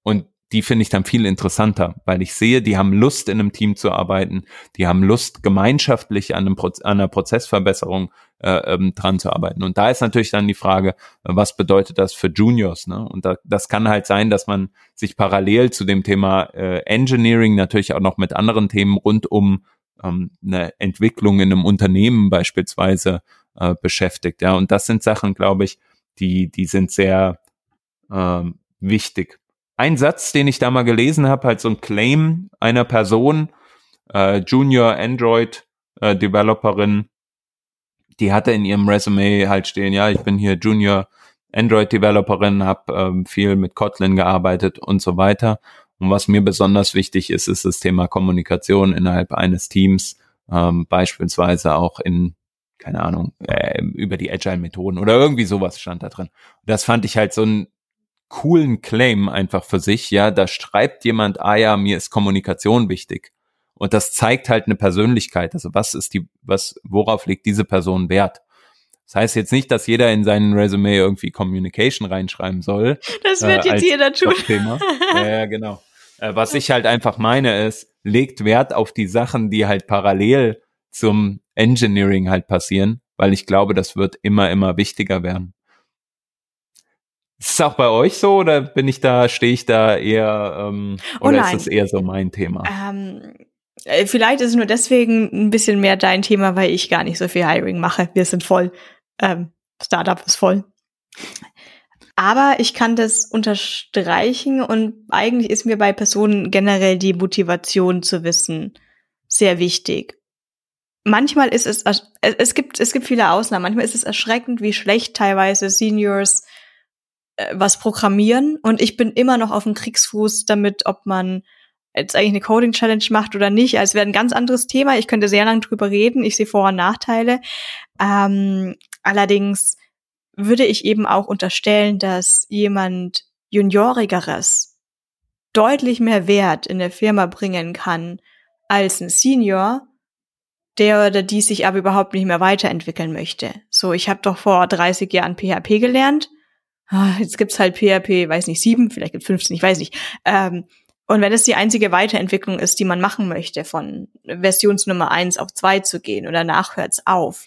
Speaker 2: und die finde ich dann viel interessanter, weil ich sehe, die haben Lust, in einem Team zu arbeiten, die haben Lust, gemeinschaftlich an, einem Pro an einer Prozessverbesserung äh, ähm, dran zu arbeiten. Und da ist natürlich dann die Frage, was bedeutet das für Juniors? Ne? Und da, das kann halt sein, dass man sich parallel zu dem Thema äh, Engineering natürlich auch noch mit anderen Themen rund um ähm, eine Entwicklung in einem Unternehmen beispielsweise äh, beschäftigt. Ja, und das sind Sachen, glaube ich, die, die sind sehr ähm, wichtig ein Satz, den ich da mal gelesen habe, halt so ein Claim einer Person, äh, Junior Android äh, Developerin, die hatte in ihrem Resume halt stehen, ja, ich bin hier Junior Android Developerin, habe ähm, viel mit Kotlin gearbeitet und so weiter. Und was mir besonders wichtig ist, ist das Thema Kommunikation innerhalb eines Teams, ähm, beispielsweise auch in keine Ahnung, äh, über die Agile-Methoden oder irgendwie sowas stand da drin. Das fand ich halt so ein coolen Claim einfach für sich, ja, da schreibt jemand, ah ja, mir ist Kommunikation wichtig. Und das zeigt halt eine Persönlichkeit. Also was ist die, was, worauf legt diese Person Wert? Das heißt jetzt nicht, dass jeder in seinen Resume irgendwie Communication reinschreiben soll.
Speaker 1: Das wird äh, jetzt jeder tun.
Speaker 2: ja, ja, genau. Äh, was ich halt einfach meine ist, legt Wert auf die Sachen, die halt parallel zum Engineering halt passieren, weil ich glaube, das wird immer, immer wichtiger werden. Ist es auch bei euch so oder bin ich da, stehe ich da eher ähm, oh oder oh ist das eher so mein Thema?
Speaker 1: Ähm, äh, vielleicht ist es nur deswegen ein bisschen mehr dein Thema, weil ich gar nicht so viel Hiring mache. Wir sind voll. Ähm, Startup ist voll. Aber ich kann das unterstreichen und eigentlich ist mir bei Personen generell die Motivation zu wissen sehr wichtig. Manchmal ist es, es gibt, es gibt viele Ausnahmen. Manchmal ist es erschreckend, wie schlecht teilweise Seniors was programmieren und ich bin immer noch auf dem Kriegsfuß damit, ob man jetzt eigentlich eine Coding Challenge macht oder nicht. Also wäre ein ganz anderes Thema. Ich könnte sehr lange drüber reden. Ich sehe Vor- und Nachteile. Ähm, allerdings würde ich eben auch unterstellen, dass jemand Juniorigeres deutlich mehr Wert in der Firma bringen kann als ein Senior, der oder die sich aber überhaupt nicht mehr weiterentwickeln möchte. So, ich habe doch vor 30 Jahren PHP gelernt jetzt gibt's halt PHP, weiß nicht, sieben, vielleicht gibt's 15, ich weiß nicht. Ähm, und wenn es die einzige Weiterentwicklung ist, die man machen möchte, von Versionsnummer eins auf zwei zu gehen oder nachhört's auf.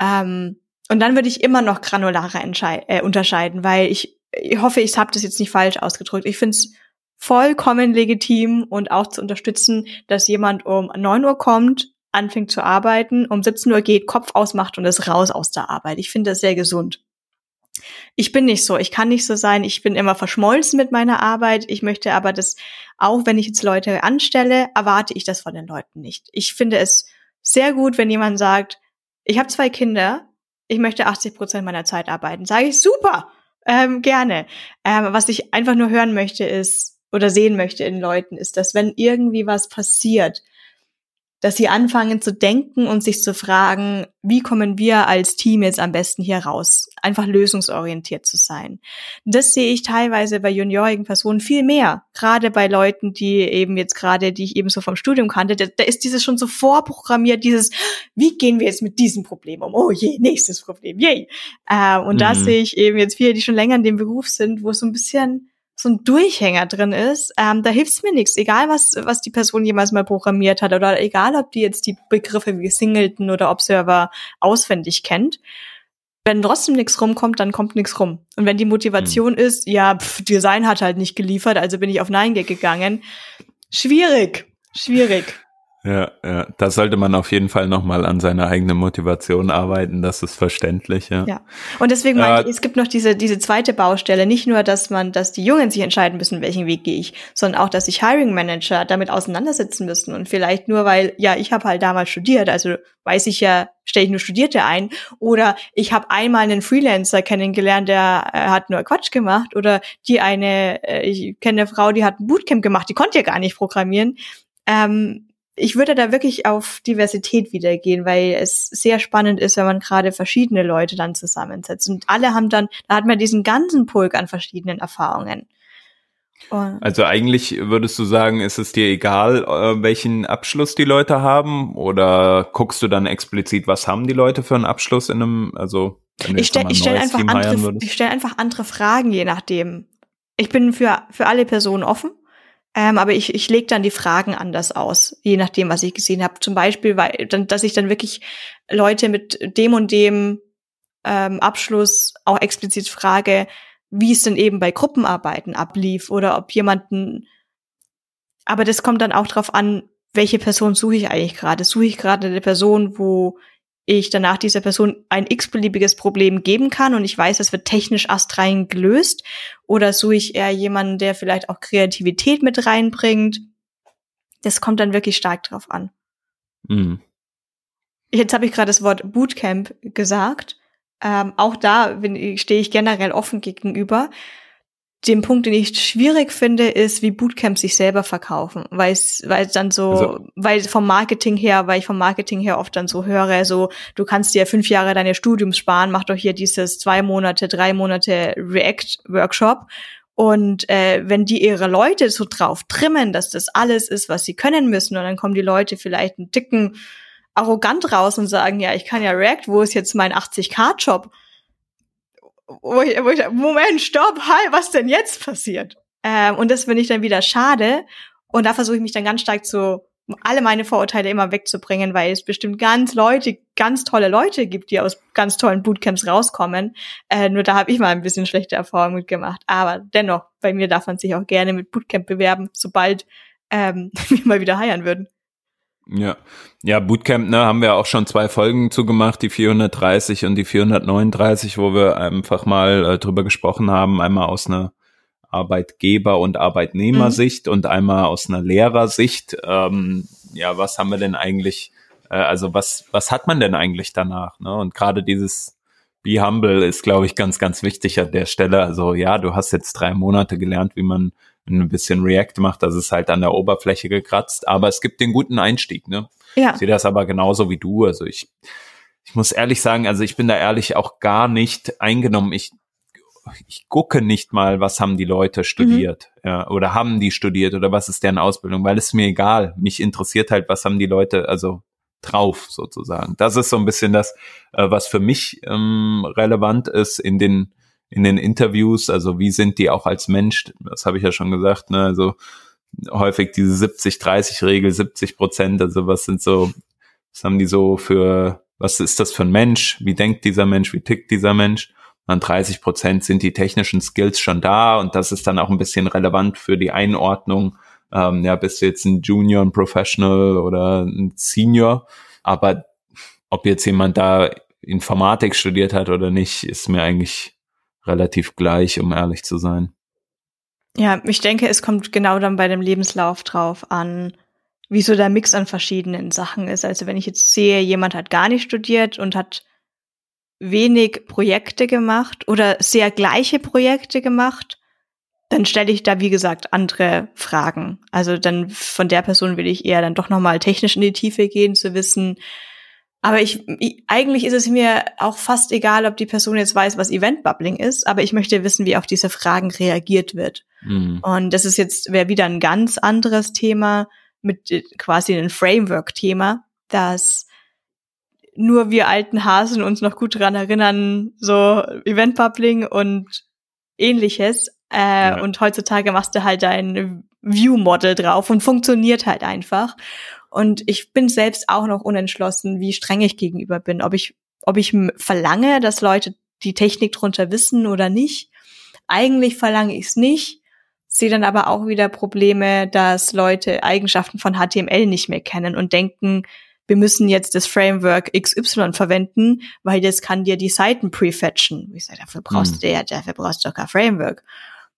Speaker 1: Ähm, und dann würde ich immer noch granularer äh, unterscheiden, weil ich, ich hoffe, ich habe das jetzt nicht falsch ausgedrückt. Ich finde es vollkommen legitim und auch zu unterstützen, dass jemand um neun Uhr kommt, anfängt zu arbeiten, um 17 Uhr geht, Kopf ausmacht und ist raus aus der Arbeit. Ich finde das sehr gesund. Ich bin nicht so. Ich kann nicht so sein. Ich bin immer verschmolzen mit meiner Arbeit. Ich möchte aber das, auch wenn ich jetzt Leute anstelle, erwarte ich das von den Leuten nicht. Ich finde es sehr gut, wenn jemand sagt, ich habe zwei Kinder, ich möchte 80 Prozent meiner Zeit arbeiten. Sage ich super, ähm, gerne. Ähm, was ich einfach nur hören möchte ist oder sehen möchte in Leuten ist, dass wenn irgendwie was passiert, dass sie anfangen zu denken und sich zu fragen, wie kommen wir als Team jetzt am besten hier raus? Einfach lösungsorientiert zu sein. Das sehe ich teilweise bei juniorigen Personen viel mehr. Gerade bei Leuten, die eben jetzt gerade, die ich eben so vom Studium kannte, da, da ist dieses schon so vorprogrammiert, dieses, wie gehen wir jetzt mit diesem Problem um? Oh je, nächstes Problem, yay. Äh, und mhm. da sehe ich eben jetzt viele, die schon länger in dem Beruf sind, wo es so ein bisschen so ein Durchhänger drin ist, ähm, da hilft's mir nichts, egal was, was die Person jemals mal programmiert hat oder egal, ob die jetzt die Begriffe wie Singleton oder Observer auswendig kennt. Wenn trotzdem nichts rumkommt, dann kommt nichts rum. Und wenn die Motivation mhm. ist, ja, pff, Design hat halt nicht geliefert, also bin ich auf Nein gegangen. Schwierig, schwierig.
Speaker 2: Ja, ja, da sollte man auf jeden Fall nochmal an seiner eigenen Motivation arbeiten, das ist verständlich, ja.
Speaker 1: Ja. Und deswegen äh, meine ich, es gibt noch diese, diese zweite Baustelle, nicht nur, dass man, dass die Jungen sich entscheiden müssen, welchen Weg gehe ich, sondern auch, dass sich Hiring Manager damit auseinandersetzen müssen. Und vielleicht nur, weil, ja, ich habe halt damals studiert, also weiß ich ja, stelle ich nur Studierte ein. Oder ich habe einmal einen Freelancer kennengelernt, der äh, hat nur Quatsch gemacht. Oder die eine, äh, ich kenne eine Frau, die hat ein Bootcamp gemacht, die konnte ja gar nicht programmieren. Ähm, ich würde da wirklich auf Diversität wiedergehen, weil es sehr spannend ist, wenn man gerade verschiedene Leute dann zusammensetzt. Und alle haben dann, da hat man diesen ganzen Pulk an verschiedenen Erfahrungen.
Speaker 2: Und also eigentlich würdest du sagen, ist es dir egal, äh, welchen Abschluss die Leute haben? Oder guckst du dann explizit, was haben die Leute für einen Abschluss in einem, also
Speaker 1: ich stelle ich stell einfach, andere, ich stell einfach andere Fragen, je nachdem. Ich bin für, für alle Personen offen ähm, aber ich, ich lege dann die Fragen anders aus, je nachdem, was ich gesehen habe. Zum Beispiel, weil dann, dass ich dann wirklich Leute mit dem und dem ähm, Abschluss auch explizit frage, wie es denn eben bei Gruppenarbeiten ablief oder ob jemanden. Aber das kommt dann auch drauf an, welche Person suche ich eigentlich gerade. Suche ich gerade eine Person, wo ich danach dieser Person ein x-beliebiges Problem geben kann und ich weiß, es wird technisch astrein gelöst? Oder suche ich eher jemanden, der vielleicht auch Kreativität mit reinbringt? Das kommt dann wirklich stark drauf an. Mhm. Jetzt habe ich gerade das Wort Bootcamp gesagt. Ähm, auch da stehe ich generell offen gegenüber den Punkt, den ich schwierig finde, ist, wie Bootcamps sich selber verkaufen, weil es, weil es dann so, also, weil vom Marketing her, weil ich vom Marketing her oft dann so höre, so, du kannst dir fünf Jahre deines Studiums sparen, mach doch hier dieses zwei Monate, drei Monate React-Workshop. Und äh, wenn die ihre Leute so drauf trimmen, dass das alles ist, was sie können müssen, und dann kommen die Leute vielleicht einen Ticken arrogant raus und sagen, ja, ich kann ja React, wo ist jetzt mein 80k-Job? Wo ich, wo ich Moment, stopp, halt, was denn jetzt passiert? Ähm, und das finde ich dann wieder schade. Und da versuche ich mich dann ganz stark zu, alle meine Vorurteile immer wegzubringen, weil es bestimmt ganz Leute, ganz tolle Leute gibt, die aus ganz tollen Bootcamps rauskommen. Äh, nur da habe ich mal ein bisschen schlechte Erfahrungen mitgemacht. Aber dennoch, bei mir darf man sich auch gerne mit Bootcamp bewerben, sobald ähm, *laughs* wir mal wieder heiern würden.
Speaker 2: Ja, ja, Bootcamp, ne, haben wir auch schon zwei Folgen zugemacht, die 430 und die 439, wo wir einfach mal äh, drüber gesprochen haben, einmal aus einer Arbeitgeber- und Arbeitnehmersicht mhm. und einmal aus einer Lehrersicht. Ähm, ja, was haben wir denn eigentlich, äh, also was, was hat man denn eigentlich danach? Ne? Und gerade dieses Be Humble ist, glaube ich, ganz, ganz wichtig an der Stelle. Also ja, du hast jetzt drei Monate gelernt, wie man ein bisschen React macht, das ist halt an der Oberfläche gekratzt, aber es gibt den guten Einstieg, ne? Ja. Ich sehe das aber genauso wie du. Also ich, ich muss ehrlich sagen, also ich bin da ehrlich auch gar nicht eingenommen. Ich, ich gucke nicht mal, was haben die Leute studiert, mhm. ja, oder haben die studiert oder was ist deren Ausbildung, weil es mir egal. Mich interessiert halt, was haben die Leute, also drauf sozusagen. Das ist so ein bisschen das, äh, was für mich ähm, relevant ist in den in den Interviews, also wie sind die auch als Mensch, das habe ich ja schon gesagt, ne, also häufig diese 70-30-Regel, 70 Prozent, also was sind so, was haben die so für, was ist das für ein Mensch, wie denkt dieser Mensch, wie tickt dieser Mensch, und 30 Prozent sind die technischen Skills schon da und das ist dann auch ein bisschen relevant für die Einordnung, ähm, ja, bist du jetzt ein Junior, ein Professional oder ein Senior, aber ob jetzt jemand da Informatik studiert hat oder nicht, ist mir eigentlich relativ gleich, um ehrlich zu sein.
Speaker 1: Ja, ich denke, es kommt genau dann bei dem Lebenslauf drauf an, wie so der Mix an verschiedenen Sachen ist. Also wenn ich jetzt sehe, jemand hat gar nicht studiert und hat wenig Projekte gemacht oder sehr gleiche Projekte gemacht, dann stelle ich da, wie gesagt, andere Fragen. Also dann von der Person will ich eher dann doch nochmal technisch in die Tiefe gehen, zu wissen, aber ich, ich, eigentlich ist es mir auch fast egal, ob die Person jetzt weiß, was Event-Bubbling ist, aber ich möchte wissen, wie auf diese Fragen reagiert wird. Mhm. Und das ist jetzt, wäre wieder ein ganz anderes Thema mit äh, quasi einem Framework-Thema, dass nur wir alten Hasen uns noch gut dran erinnern, so Event-Bubbling und ähnliches. Äh, ja. Und heutzutage machst du halt dein View-Model drauf und funktioniert halt einfach. Und ich bin selbst auch noch unentschlossen, wie streng ich gegenüber bin, ob ich, ob ich verlange, dass Leute die Technik drunter wissen oder nicht. Eigentlich verlange ich es nicht, sehe dann aber auch wieder Probleme, dass Leute Eigenschaften von HTML nicht mehr kennen und denken, wir müssen jetzt das Framework XY verwenden, weil das kann dir die Seiten prefetchen. Ich sage, dafür brauchst mhm. du ja, dafür brauchst du doch kein Framework.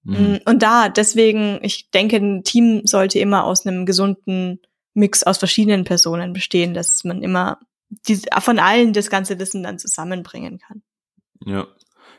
Speaker 1: Mhm. Mm, und da, deswegen, ich denke, ein Team sollte immer aus einem gesunden Mix aus verschiedenen Personen bestehen, dass man immer die, von allen das ganze Wissen dann zusammenbringen kann.
Speaker 2: Ja.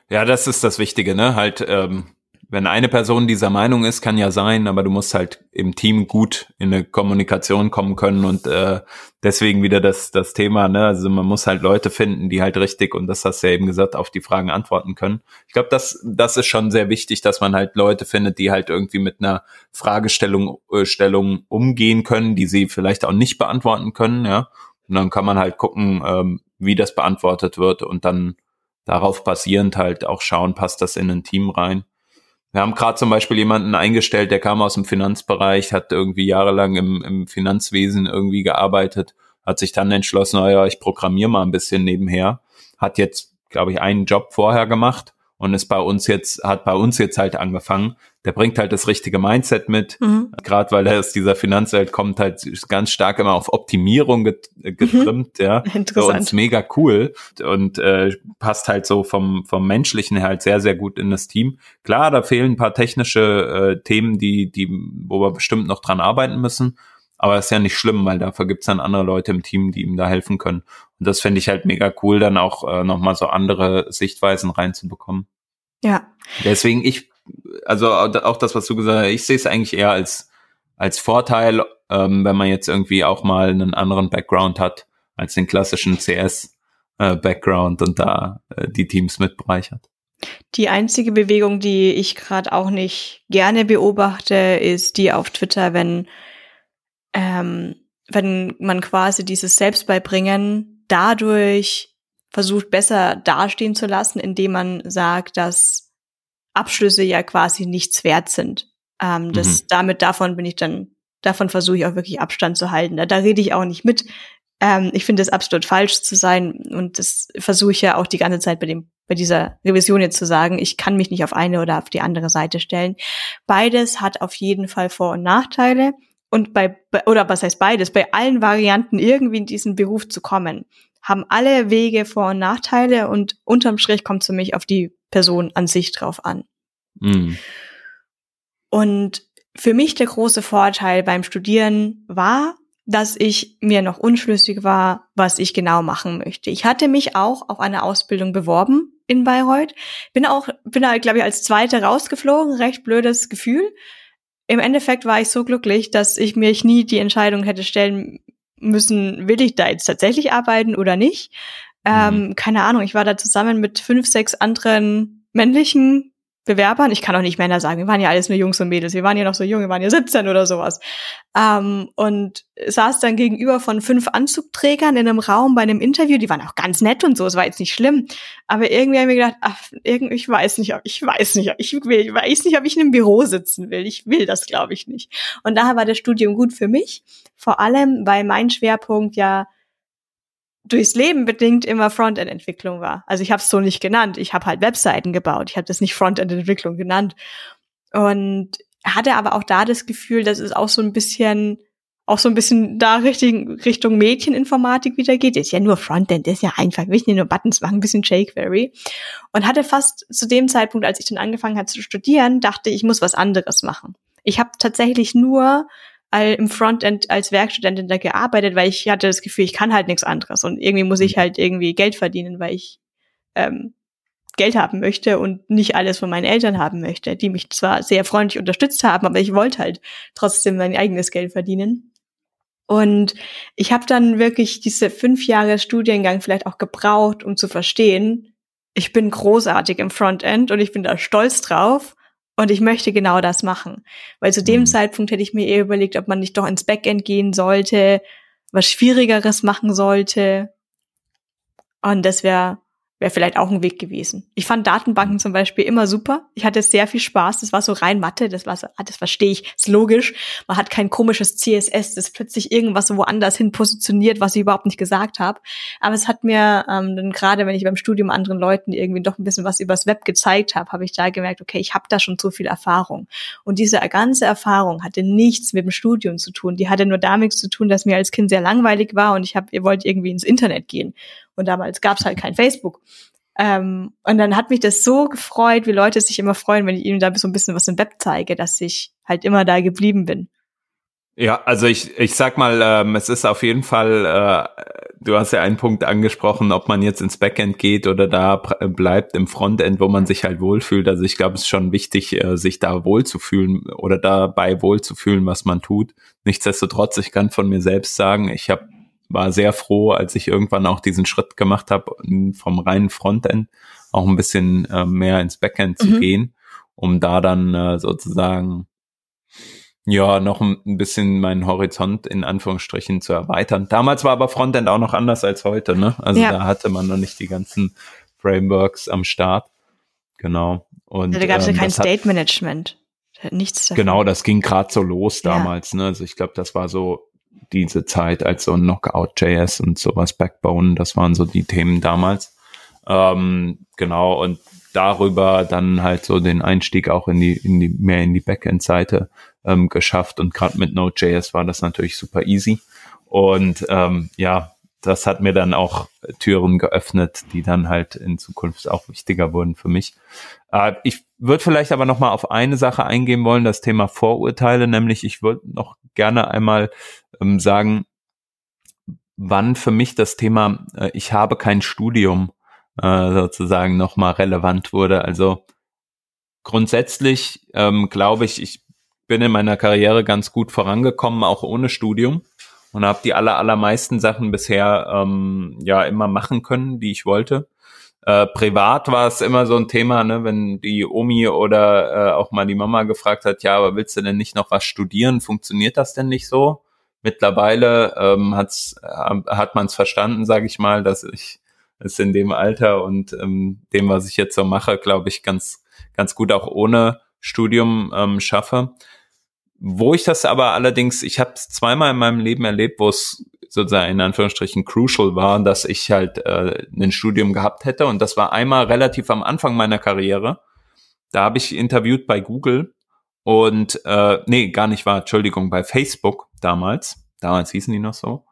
Speaker 2: Ja, das ist das Wichtige, ne? Halt, ähm, wenn eine Person dieser Meinung ist, kann ja sein, aber du musst halt im Team gut in eine Kommunikation kommen können und äh, deswegen wieder das, das Thema, ne? Also man muss halt Leute finden, die halt richtig, und das hast du ja eben gesagt, auf die Fragen antworten können. Ich glaube, das, das ist schon sehr wichtig, dass man halt Leute findet, die halt irgendwie mit einer Fragestellung äh, Stellung umgehen können, die sie vielleicht auch nicht beantworten können, ja. Und dann kann man halt gucken, ähm, wie das beantwortet wird und dann darauf basierend halt auch schauen, passt das in ein Team rein. Wir haben gerade zum Beispiel jemanden eingestellt, der kam aus dem Finanzbereich, hat irgendwie jahrelang im, im Finanzwesen irgendwie gearbeitet, hat sich dann entschlossen, naja, ich programmiere mal ein bisschen nebenher, hat jetzt, glaube ich, einen Job vorher gemacht und ist bei uns jetzt, hat bei uns jetzt halt angefangen. Der bringt halt das richtige Mindset mit, mhm. gerade weil er aus dieser Finanzwelt kommt, halt ganz stark immer auf Optimierung get mhm. getrimmt, mhm. ja. *laughs* Interessant. Für uns mega cool und äh, passt halt so vom, vom Menschlichen her halt sehr, sehr gut in das Team. Klar, da fehlen ein paar technische äh, Themen, die, die, wo wir bestimmt noch dran arbeiten müssen. Aber ist ja nicht schlimm, weil dafür gibt's dann andere Leute im Team, die ihm da helfen können. Und das finde ich halt mega cool, dann auch äh, nochmal so andere Sichtweisen reinzubekommen.
Speaker 1: Ja.
Speaker 2: Deswegen ich, also auch das, was du gesagt hast, ich sehe es eigentlich eher als, als Vorteil, ähm, wenn man jetzt irgendwie auch mal einen anderen Background hat als den klassischen CS-Background äh, und da äh, die Teams mit bereichert.
Speaker 1: Die einzige Bewegung, die ich gerade auch nicht gerne beobachte, ist die auf Twitter, wenn ähm, wenn man quasi dieses Selbstbeibringen dadurch versucht, besser dastehen zu lassen, indem man sagt, dass Abschlüsse ja quasi nichts wert sind. Ähm, das, mhm. Damit davon bin ich dann, davon versuche ich auch wirklich Abstand zu halten. Da, da rede ich auch nicht mit. Ähm, ich finde es absolut falsch zu sein und das versuche ich ja auch die ganze Zeit bei dem bei dieser Revision jetzt zu sagen, ich kann mich nicht auf eine oder auf die andere Seite stellen. Beides hat auf jeden Fall Vor- und Nachteile und bei, oder was heißt beides, bei allen Varianten irgendwie in diesen Beruf zu kommen, haben alle Wege Vor- und Nachteile und unterm Strich kommt es für mich auf die Person an sich drauf an. Mhm. Und für mich der große Vorteil beim Studieren war, dass ich mir noch unschlüssig war, was ich genau machen möchte. Ich hatte mich auch auf eine Ausbildung beworben in Bayreuth. Bin auch, bin da, glaube ich, als Zweite rausgeflogen. Recht blödes Gefühl im Endeffekt war ich so glücklich, dass ich mir nie die Entscheidung hätte stellen müssen, will ich da jetzt tatsächlich arbeiten oder nicht. Ähm, mhm. keine Ahnung, ich war da zusammen mit fünf, sechs anderen männlichen Bewerbern, ich kann auch nicht Männer sagen, wir waren ja alles nur Jungs und Mädels, wir waren ja noch so jung, wir waren ja 17 oder sowas. Ähm, und saß dann gegenüber von fünf Anzugträgern in einem Raum bei einem Interview, die waren auch ganz nett und so, es war jetzt nicht schlimm. Aber irgendwie haben wir gedacht, ach, irgendwie, ich weiß nicht, ich weiß nicht, ich will, ich weiß nicht, ob ich in einem Büro sitzen will. Ich will das, glaube ich, nicht. Und daher war das Studium gut für mich, vor allem, weil mein Schwerpunkt ja durchs Leben bedingt immer Frontend-Entwicklung war. Also ich habe es so nicht genannt. Ich habe halt Webseiten gebaut. Ich habe das nicht Frontend-Entwicklung genannt. Und hatte aber auch da das Gefühl, dass es auch so ein bisschen auch so ein bisschen da Richtung, Richtung Mädcheninformatik wieder geht. ist ja nur Frontend, ist ja einfach. Wir nur Buttons machen, ein bisschen jQuery. Und hatte fast zu dem Zeitpunkt, als ich dann angefangen habe zu studieren, dachte ich, muss was anderes machen. Ich habe tatsächlich nur im Frontend als Werkstudentin da gearbeitet, weil ich hatte das Gefühl, ich kann halt nichts anderes und irgendwie muss ich mhm. halt irgendwie Geld verdienen, weil ich ähm, Geld haben möchte und nicht alles von meinen Eltern haben möchte, die mich zwar sehr freundlich unterstützt haben, aber ich wollte halt trotzdem mein eigenes Geld verdienen. Und ich habe dann wirklich diese fünf Jahre Studiengang vielleicht auch gebraucht, um zu verstehen, ich bin großartig im Frontend und ich bin da stolz drauf und ich möchte genau das machen. Weil zu dem mhm. Zeitpunkt hätte ich mir eher überlegt, ob man nicht doch ins Backend gehen sollte, was Schwierigeres machen sollte. Und das wäre wäre vielleicht auch ein Weg gewesen. Ich fand Datenbanken zum Beispiel immer super. Ich hatte sehr viel Spaß. Das war so rein Mathe. Das war so, ah, das verstehe ich. Ist logisch. Man hat kein komisches CSS, das plötzlich irgendwas woanders hin positioniert, was ich überhaupt nicht gesagt habe. Aber es hat mir ähm, dann gerade, wenn ich beim Studium anderen Leuten irgendwie doch ein bisschen was übers Web gezeigt habe, habe ich da gemerkt, okay, ich habe da schon so viel Erfahrung. Und diese ganze Erfahrung hatte nichts mit dem Studium zu tun. Die hatte nur damit zu tun, dass mir als Kind sehr langweilig war und ich habe, ihr wollt irgendwie ins Internet gehen. Und damals gab es halt kein Facebook. Ähm, und dann hat mich das so gefreut, wie Leute sich immer freuen, wenn ich ihnen da so ein bisschen was im Web zeige, dass ich halt immer da geblieben bin.
Speaker 2: Ja, also ich, ich sag mal, ähm, es ist auf jeden Fall, äh, du hast ja einen Punkt angesprochen, ob man jetzt ins Backend geht oder da bleibt im Frontend, wo man sich halt wohlfühlt. Also ich glaube, es ist schon wichtig, äh, sich da wohlzufühlen oder dabei wohlzufühlen, was man tut. Nichtsdestotrotz, ich kann von mir selbst sagen, ich habe war sehr froh, als ich irgendwann auch diesen Schritt gemacht habe, vom reinen Frontend auch ein bisschen äh, mehr ins Backend zu mhm. gehen, um da dann äh, sozusagen ja noch ein, bisschen meinen Horizont in Anführungsstrichen zu erweitern. Damals war aber Frontend auch noch anders als heute, ne? Also ja. da hatte man noch nicht die ganzen Frameworks am Start. Genau. Und
Speaker 1: da gab es ähm, ja kein State Management. Nichts
Speaker 2: davon. Genau, das ging gerade so los damals. Ja. Ne? Also ich glaube, das war so diese Zeit als so Knockout.js und sowas, Backbone, das waren so die Themen damals. Ähm, genau, und darüber dann halt so den Einstieg auch in die, in die, mehr in die Backend-Seite ähm, geschafft. Und gerade mit Node.js war das natürlich super easy. Und ähm, ja, das hat mir dann auch Türen geöffnet, die dann halt in Zukunft auch wichtiger wurden für mich. Äh, ich würde vielleicht aber noch mal auf eine Sache eingehen wollen, das Thema Vorurteile, nämlich ich würde noch gerne einmal ähm, sagen, wann für mich das Thema äh, ich habe kein Studium äh, sozusagen noch mal relevant wurde. Also grundsätzlich ähm, glaube ich, ich bin in meiner Karriere ganz gut vorangekommen, auch ohne Studium und habe die aller, allermeisten Sachen bisher ähm, ja immer machen können, die ich wollte. Äh, privat war es immer so ein Thema, ne, wenn die Omi oder äh, auch mal die Mama gefragt hat, ja, aber willst du denn nicht noch was studieren? Funktioniert das denn nicht so? Mittlerweile ähm, hat's, äh, hat man es verstanden, sage ich mal, dass ich es in dem Alter und ähm, dem, was ich jetzt so mache, glaube ich, ganz, ganz gut auch ohne Studium ähm, schaffe. Wo ich das aber allerdings, ich habe es zweimal in meinem Leben erlebt, wo es sozusagen in Anführungsstrichen crucial war, dass ich halt äh, ein Studium gehabt hätte. Und das war einmal relativ am Anfang meiner Karriere. Da habe ich interviewt bei Google und äh, nee, gar nicht war, Entschuldigung, bei Facebook damals. Damals hießen die noch so.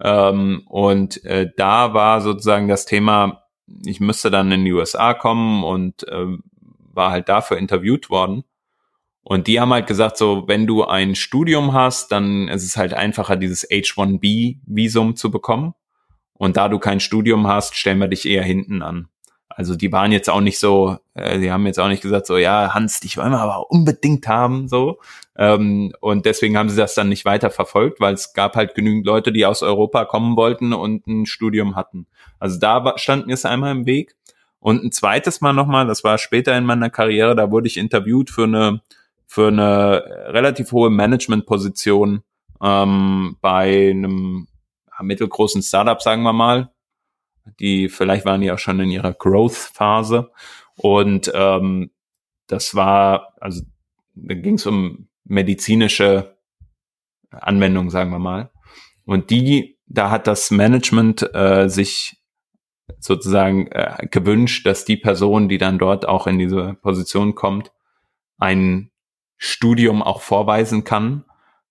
Speaker 2: Ähm, und äh, da war sozusagen das Thema, ich müsste dann in die USA kommen und äh, war halt dafür interviewt worden. Und die haben halt gesagt, so, wenn du ein Studium hast, dann ist es halt einfacher, dieses H1B-Visum zu bekommen. Und da du kein Studium hast, stellen wir dich eher hinten an. Also die waren jetzt auch nicht so, äh, die haben jetzt auch nicht gesagt, so, ja, Hans, dich wollen wir aber unbedingt haben, so. Ähm, und deswegen haben sie das dann nicht weiter verfolgt, weil es gab halt genügend Leute, die aus Europa kommen wollten und ein Studium hatten. Also da stand mir es einmal im Weg. Und ein zweites Mal nochmal, das war später in meiner Karriere, da wurde ich interviewt für eine für eine relativ hohe Managementposition ähm, bei einem mittelgroßen Startup, sagen wir mal. Die vielleicht waren die auch schon in ihrer Growth-Phase. Und ähm, das war, also da ging es um medizinische Anwendungen, sagen wir mal. Und die, da hat das Management äh, sich sozusagen äh, gewünscht, dass die Person, die dann dort auch in diese Position kommt, ein Studium auch vorweisen kann.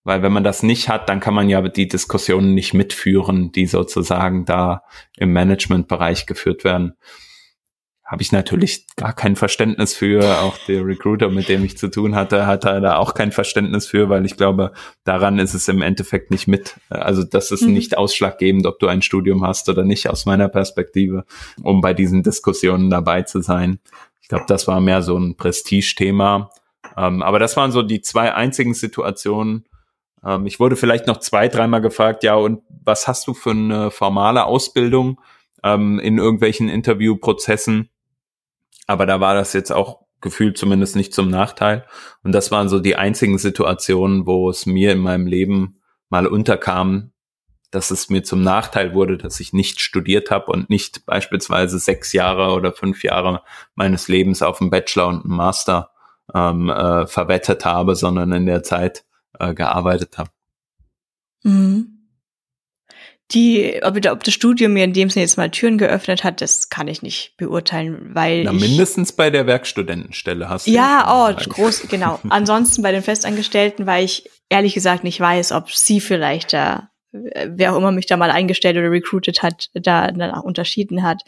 Speaker 2: Weil wenn man das nicht hat, dann kann man ja die Diskussionen nicht mitführen, die sozusagen da im Managementbereich geführt werden. Habe ich natürlich gar kein Verständnis für. Auch der Recruiter, mit dem ich zu tun hatte, hat da auch kein Verständnis für, weil ich glaube, daran ist es im Endeffekt nicht mit. Also das ist mhm. nicht ausschlaggebend, ob du ein Studium hast oder nicht, aus meiner Perspektive, um bei diesen Diskussionen dabei zu sein. Ich glaube, das war mehr so ein Prestigethema. Ähm, aber das waren so die zwei einzigen Situationen. Ähm, ich wurde vielleicht noch zwei, dreimal gefragt, ja, und was hast du für eine formale Ausbildung ähm, in irgendwelchen Interviewprozessen? Aber da war das jetzt auch gefühlt zumindest nicht zum Nachteil. Und das waren so die einzigen Situationen, wo es mir in meinem Leben mal unterkam, dass es mir zum Nachteil wurde, dass ich nicht studiert habe und nicht beispielsweise sechs Jahre oder fünf Jahre meines Lebens auf einen Bachelor und einen Master ähm, äh, verwettet habe, sondern in der Zeit äh, gearbeitet habe.
Speaker 1: Mhm. Die, ob, ob das Studium mir in dem Sinne jetzt mal Türen geöffnet hat, das kann ich nicht beurteilen, weil.
Speaker 2: Na, mindestens bei der Werkstudentenstelle hast du.
Speaker 1: Ja, oh, groß, genau. *laughs* Ansonsten bei den Festangestellten, weil ich ehrlich gesagt nicht weiß, ob sie vielleicht da, wer auch immer mich da mal eingestellt oder recruited hat, da danach unterschieden hat.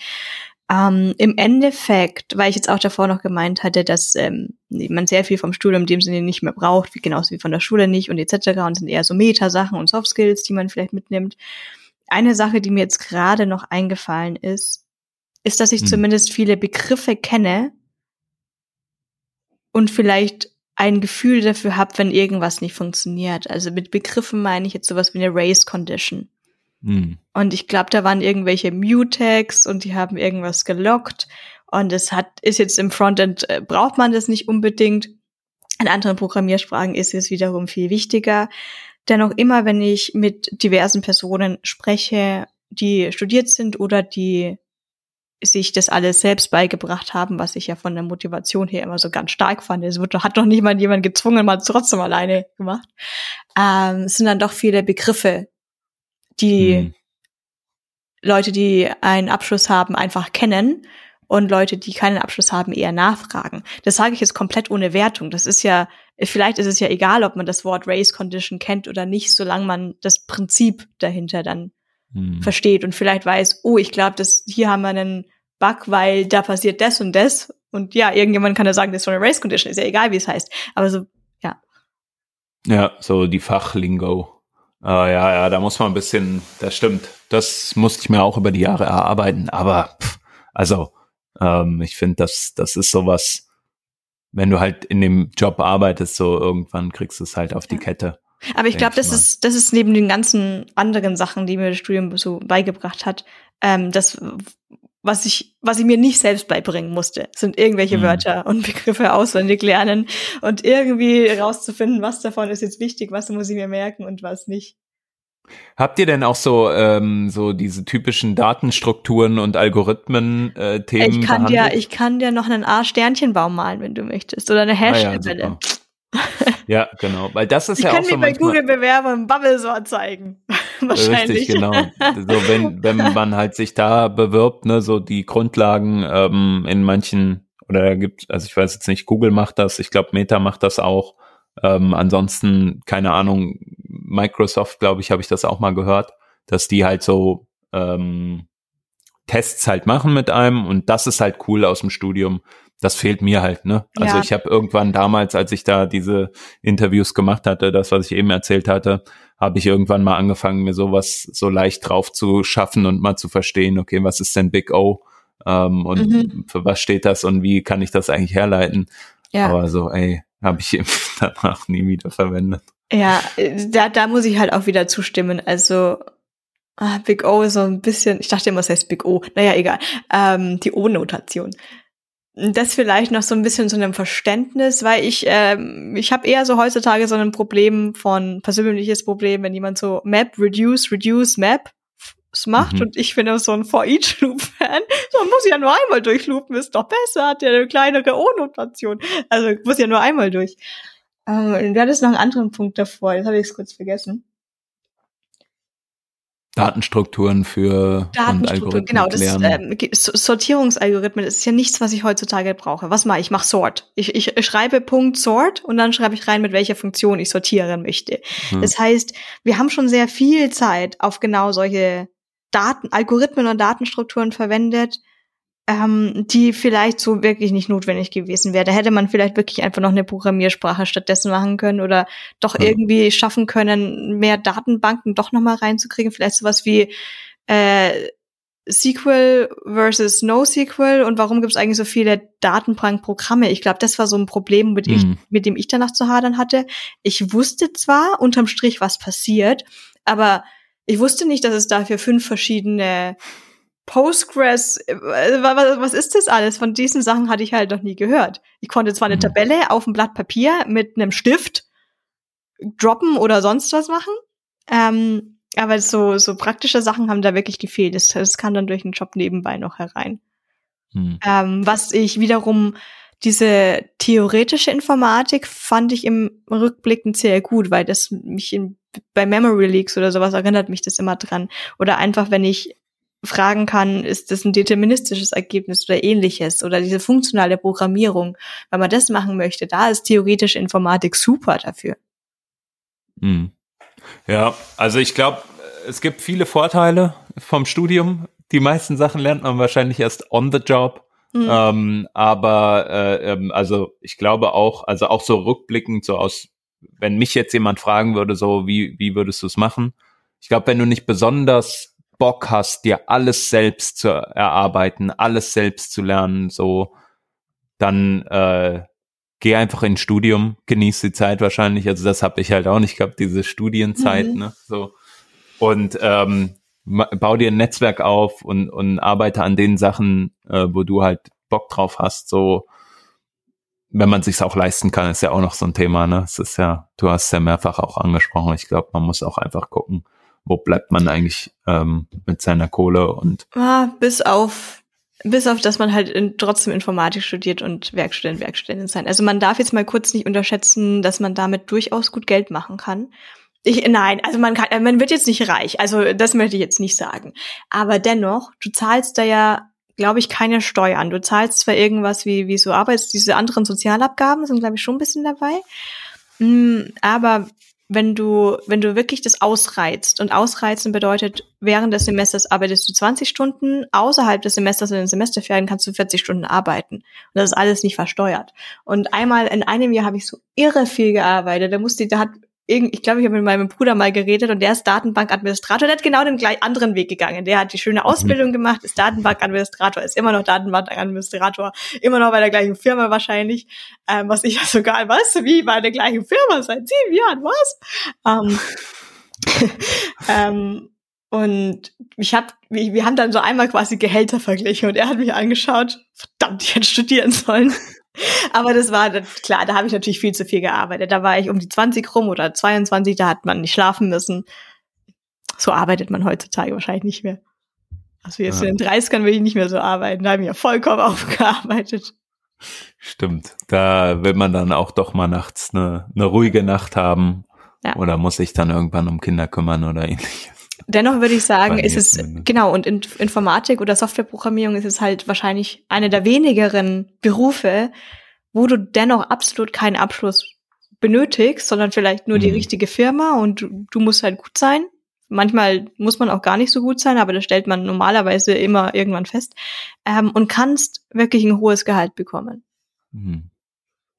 Speaker 1: Ähm, Im Endeffekt, weil ich jetzt auch davor noch gemeint hatte, dass ähm, man sehr viel vom Studium in dem Sinne nicht mehr braucht, wie genauso wie von der Schule nicht und etc. und sind eher so Meta-Sachen und Soft Skills, die man vielleicht mitnimmt. Eine Sache, die mir jetzt gerade noch eingefallen ist, ist, dass ich hm. zumindest viele Begriffe kenne und vielleicht ein Gefühl dafür habe, wenn irgendwas nicht funktioniert. Also mit Begriffen meine ich jetzt sowas wie eine Race Condition. Hm. Und ich glaube, da waren irgendwelche Mutex und die haben irgendwas gelockt. Und es hat, ist jetzt im Frontend, äh, braucht man das nicht unbedingt. In anderen Programmiersprachen ist es wiederum viel wichtiger. Dennoch immer, wenn ich mit diversen Personen spreche, die studiert sind oder die sich das alles selbst beigebracht haben, was ich ja von der Motivation her immer so ganz stark fand. Es wird, hat doch niemand jemand gezwungen, mal trotzdem alleine gemacht. Ähm, es sind dann doch viele Begriffe, die hm. Leute, die einen Abschluss haben, einfach kennen und Leute, die keinen Abschluss haben, eher nachfragen. Das sage ich jetzt komplett ohne Wertung. Das ist ja, vielleicht ist es ja egal, ob man das Wort Race Condition kennt oder nicht, solange man das Prinzip dahinter dann hm. versteht und vielleicht weiß, oh, ich glaube, dass hier haben wir einen Bug, weil da passiert das und das. Und ja, irgendjemand kann ja sagen, das ist so eine Race Condition, ist ja egal, wie es heißt. Aber so, ja.
Speaker 2: Ja, so die Fachlingo. Uh, ja, ja, da muss man ein bisschen, das stimmt. Das musste ich mir auch über die Jahre erarbeiten. Aber pff, also ähm, ich finde, das, das ist sowas, wenn du halt in dem Job arbeitest, so irgendwann kriegst du es halt auf die Kette.
Speaker 1: Aber ich glaube, das ist, das ist neben den ganzen anderen Sachen, die mir das Studium so beigebracht hat, ähm, das, was ich, was ich mir nicht selbst beibringen musste, sind irgendwelche mhm. Wörter und *laughs* Begriffe auswendig lernen und irgendwie rauszufinden, was davon ist jetzt wichtig, was muss ich mir merken und was nicht.
Speaker 2: Habt ihr denn auch so ähm, so diese typischen Datenstrukturen und Algorithmen äh, Themen
Speaker 1: Ich kann behandelt? dir ich kann dir noch einen A-Sternchenbaum malen, wenn du möchtest oder eine Hash-Tabelle.
Speaker 2: Ah, ja, *laughs* ja, genau, weil das ist
Speaker 1: ich
Speaker 2: ja auch so
Speaker 1: Ich kann mir bei Google Bewerber Bubblesort zeigen. *laughs* Wahrscheinlich.
Speaker 2: Richtig, genau. So wenn *laughs* wenn man halt sich da bewirbt, ne, so die Grundlagen ähm, in manchen oder da gibt also ich weiß jetzt nicht, Google macht das, ich glaube Meta macht das auch. Ähm, ansonsten keine Ahnung, Microsoft, glaube ich, habe ich das auch mal gehört, dass die halt so ähm, Tests halt machen mit einem und das ist halt cool aus dem Studium. Das fehlt mir halt, ne? Also ja. ich habe irgendwann damals, als ich da diese Interviews gemacht hatte, das, was ich eben erzählt hatte, habe ich irgendwann mal angefangen, mir sowas so leicht drauf zu schaffen und mal zu verstehen, okay, was ist denn Big O? Ähm, und mhm. für was steht das und wie kann ich das eigentlich herleiten? Ja. Aber so, ey, habe ich *laughs* danach nie wieder verwendet.
Speaker 1: Ja, da, da muss ich halt auch wieder zustimmen. Also ah, Big O ist so ein bisschen, ich dachte immer, es heißt Big O. Naja, egal. Ähm, die O-Notation. Das vielleicht noch so ein bisschen zu einem Verständnis, weil ich, ähm, ich habe eher so heutzutage so ein Problem von, persönliches Problem, wenn jemand so Map, Reduce, Reduce, Map macht mhm. und ich bin auch so ein For-Each-Loop-Fan. So muss ich ja nur einmal durchloopen, ist doch besser, hat ja eine kleinere O-Notation. Also muss ja nur einmal durch. Ähm, du hattest noch einen anderen Punkt davor, jetzt habe ich es kurz vergessen.
Speaker 2: Datenstrukturen für
Speaker 1: Datenstrukturen, genau. Das, ähm, Sortierungsalgorithmen das ist ja nichts, was ich heutzutage brauche. Was mache ich? Ich mache Sort. Ich, ich schreibe Punkt Sort und dann schreibe ich rein, mit welcher Funktion ich sortieren möchte. Hm. Das heißt, wir haben schon sehr viel Zeit auf genau solche Daten, Algorithmen und Datenstrukturen verwendet, ähm, die vielleicht so wirklich nicht notwendig gewesen wäre. Da hätte man vielleicht wirklich einfach noch eine Programmiersprache stattdessen machen können oder doch ja. irgendwie schaffen können, mehr Datenbanken doch noch mal reinzukriegen. Vielleicht sowas wie äh, SQL versus NoSQL und warum gibt es eigentlich so viele Datenbankprogramme? Ich glaube, das war so ein Problem, mit, mhm. ich, mit dem ich danach zu hadern hatte. Ich wusste zwar unterm Strich, was passiert, aber ich wusste nicht, dass es dafür fünf verschiedene Postgres, äh, was ist das alles? Von diesen Sachen hatte ich halt noch nie gehört. Ich konnte zwar eine mhm. Tabelle auf ein Blatt Papier mit einem Stift droppen oder sonst was machen. Ähm, Aber so, so praktische Sachen haben da wirklich gefehlt. Das, das kam dann durch den Job nebenbei noch herein. Hm. Ähm, was ich wiederum diese theoretische Informatik fand ich im Rückblickend sehr gut, weil das mich in, bei Memory Leaks oder sowas erinnert mich das immer dran. Oder einfach, wenn ich fragen kann, ist das ein deterministisches Ergebnis oder ähnliches oder diese funktionale Programmierung. Wenn man das machen möchte, da ist theoretische Informatik super dafür.
Speaker 2: Hm. Ja, also ich glaube, es gibt viele Vorteile vom Studium. Die meisten Sachen lernt man wahrscheinlich erst on the job. Mhm. Ähm, aber äh, ähm, also ich glaube auch, also auch so rückblickend, so aus, wenn mich jetzt jemand fragen würde, so wie, wie würdest du es machen? Ich glaube, wenn du nicht besonders Bock hast, dir alles selbst zu erarbeiten, alles selbst zu lernen, so, dann äh, geh einfach ins Studium, genieß die Zeit wahrscheinlich. Also das habe ich halt auch nicht gehabt, diese Studienzeit, mhm. ne? So. Und ähm, bau dir ein Netzwerk auf und, und arbeite an den Sachen, äh, wo du halt Bock drauf hast, so wenn man sich's auch leisten kann, ist ja auch noch so ein Thema, ne? Es ist ja, du hast ja mehrfach auch angesprochen. Ich glaube, man muss auch einfach gucken, wo bleibt man eigentlich ähm, mit seiner Kohle und
Speaker 1: ah, bis auf bis auf, dass man halt in, trotzdem Informatik studiert und Werkstudent, Werkstudentin sein. Also man darf jetzt mal kurz nicht unterschätzen, dass man damit durchaus gut Geld machen kann. Ich, nein, also man kann, man wird jetzt nicht reich. Also das möchte ich jetzt nicht sagen. Aber dennoch, du zahlst da ja, glaube ich, keine Steuern. Du zahlst zwar irgendwas wie, wie so Arbeits, diese anderen Sozialabgaben sind, glaube ich, schon ein bisschen dabei. Mm, aber wenn du, wenn du wirklich das ausreizt und ausreizen bedeutet, während des Semesters arbeitest du 20 Stunden, außerhalb des Semesters in den Semesterferien kannst du 40 Stunden arbeiten. Und das ist alles nicht versteuert. Und einmal in einem Jahr habe ich so irre viel gearbeitet. Da musste, da hat ich glaube, ich habe mit meinem Bruder mal geredet und der ist Datenbankadministrator, der hat genau den gleich anderen Weg gegangen. Der hat die schöne Ausbildung gemacht, ist Datenbankadministrator, ist immer noch Datenbankadministrator, immer noch bei der gleichen Firma wahrscheinlich, ähm, was ich ja sogar weiß, wie bei der gleichen Firma seit sieben Jahren, was? Ähm, *laughs* ähm, und ich hab, wir haben dann so einmal quasi Gehälter verglichen und er hat mich angeschaut, verdammt, ich hätte studieren sollen. *laughs* Aber das war klar, da habe ich natürlich viel zu viel gearbeitet. Da war ich um die 20 rum oder 22, da hat man nicht schlafen müssen. So arbeitet man heutzutage wahrscheinlich nicht mehr. Also jetzt ja. in den 30ern will ich nicht mehr so arbeiten. Da habe ich ja vollkommen *laughs* aufgearbeitet.
Speaker 2: Stimmt. Da will man dann auch doch mal nachts eine, eine ruhige Nacht haben. Ja. Oder muss sich dann irgendwann um Kinder kümmern oder ähnliches.
Speaker 1: Dennoch würde ich sagen, ist es, genau, und in Informatik oder Softwareprogrammierung ist es halt wahrscheinlich eine der wenigeren Berufe, wo du dennoch absolut keinen Abschluss benötigst, sondern vielleicht nur mhm. die richtige Firma und du, du musst halt gut sein. Manchmal muss man auch gar nicht so gut sein, aber das stellt man normalerweise immer irgendwann fest. Ähm, und kannst wirklich ein hohes Gehalt bekommen. Mhm.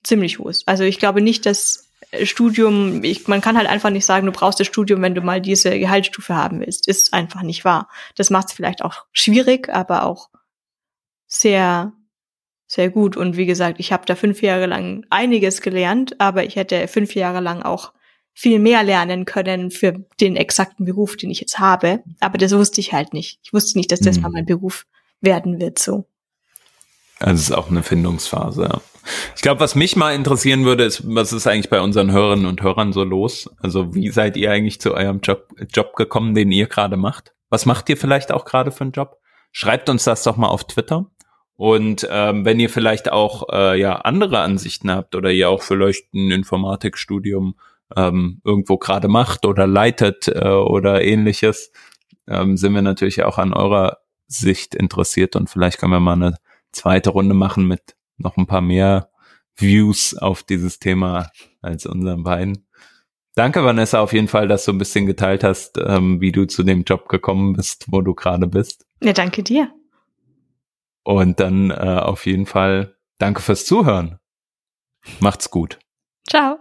Speaker 1: Ziemlich hohes. Also ich glaube nicht, dass Studium, ich, man kann halt einfach nicht sagen, du brauchst das Studium, wenn du mal diese Gehaltsstufe haben willst. Ist einfach nicht wahr. Das macht es vielleicht auch schwierig, aber auch sehr, sehr gut. Und wie gesagt, ich habe da fünf Jahre lang einiges gelernt, aber ich hätte fünf Jahre lang auch viel mehr lernen können für den exakten Beruf, den ich jetzt habe. Aber das wusste ich halt nicht. Ich wusste nicht, dass das hm. mal mein Beruf werden wird, so.
Speaker 2: Also es ist auch eine Findungsphase, ja. Ich glaube, was mich mal interessieren würde, ist, was ist eigentlich bei unseren Hörerinnen und Hörern so los? Also wie seid ihr eigentlich zu eurem Job, Job gekommen, den ihr gerade macht? Was macht ihr vielleicht auch gerade für einen Job? Schreibt uns das doch mal auf Twitter. Und ähm, wenn ihr vielleicht auch äh, ja andere Ansichten habt oder ihr auch vielleicht ein Informatikstudium ähm, irgendwo gerade macht oder leitet äh, oder ähnliches, ähm, sind wir natürlich auch an eurer Sicht interessiert und vielleicht können wir mal eine zweite Runde machen mit noch ein paar mehr Views auf dieses Thema als unseren beiden. Danke, Vanessa, auf jeden Fall, dass du ein bisschen geteilt hast, ähm, wie du zu dem Job gekommen bist, wo du gerade bist.
Speaker 1: Ja, danke dir.
Speaker 2: Und dann äh, auf jeden Fall danke fürs Zuhören. Macht's gut.
Speaker 1: Ciao.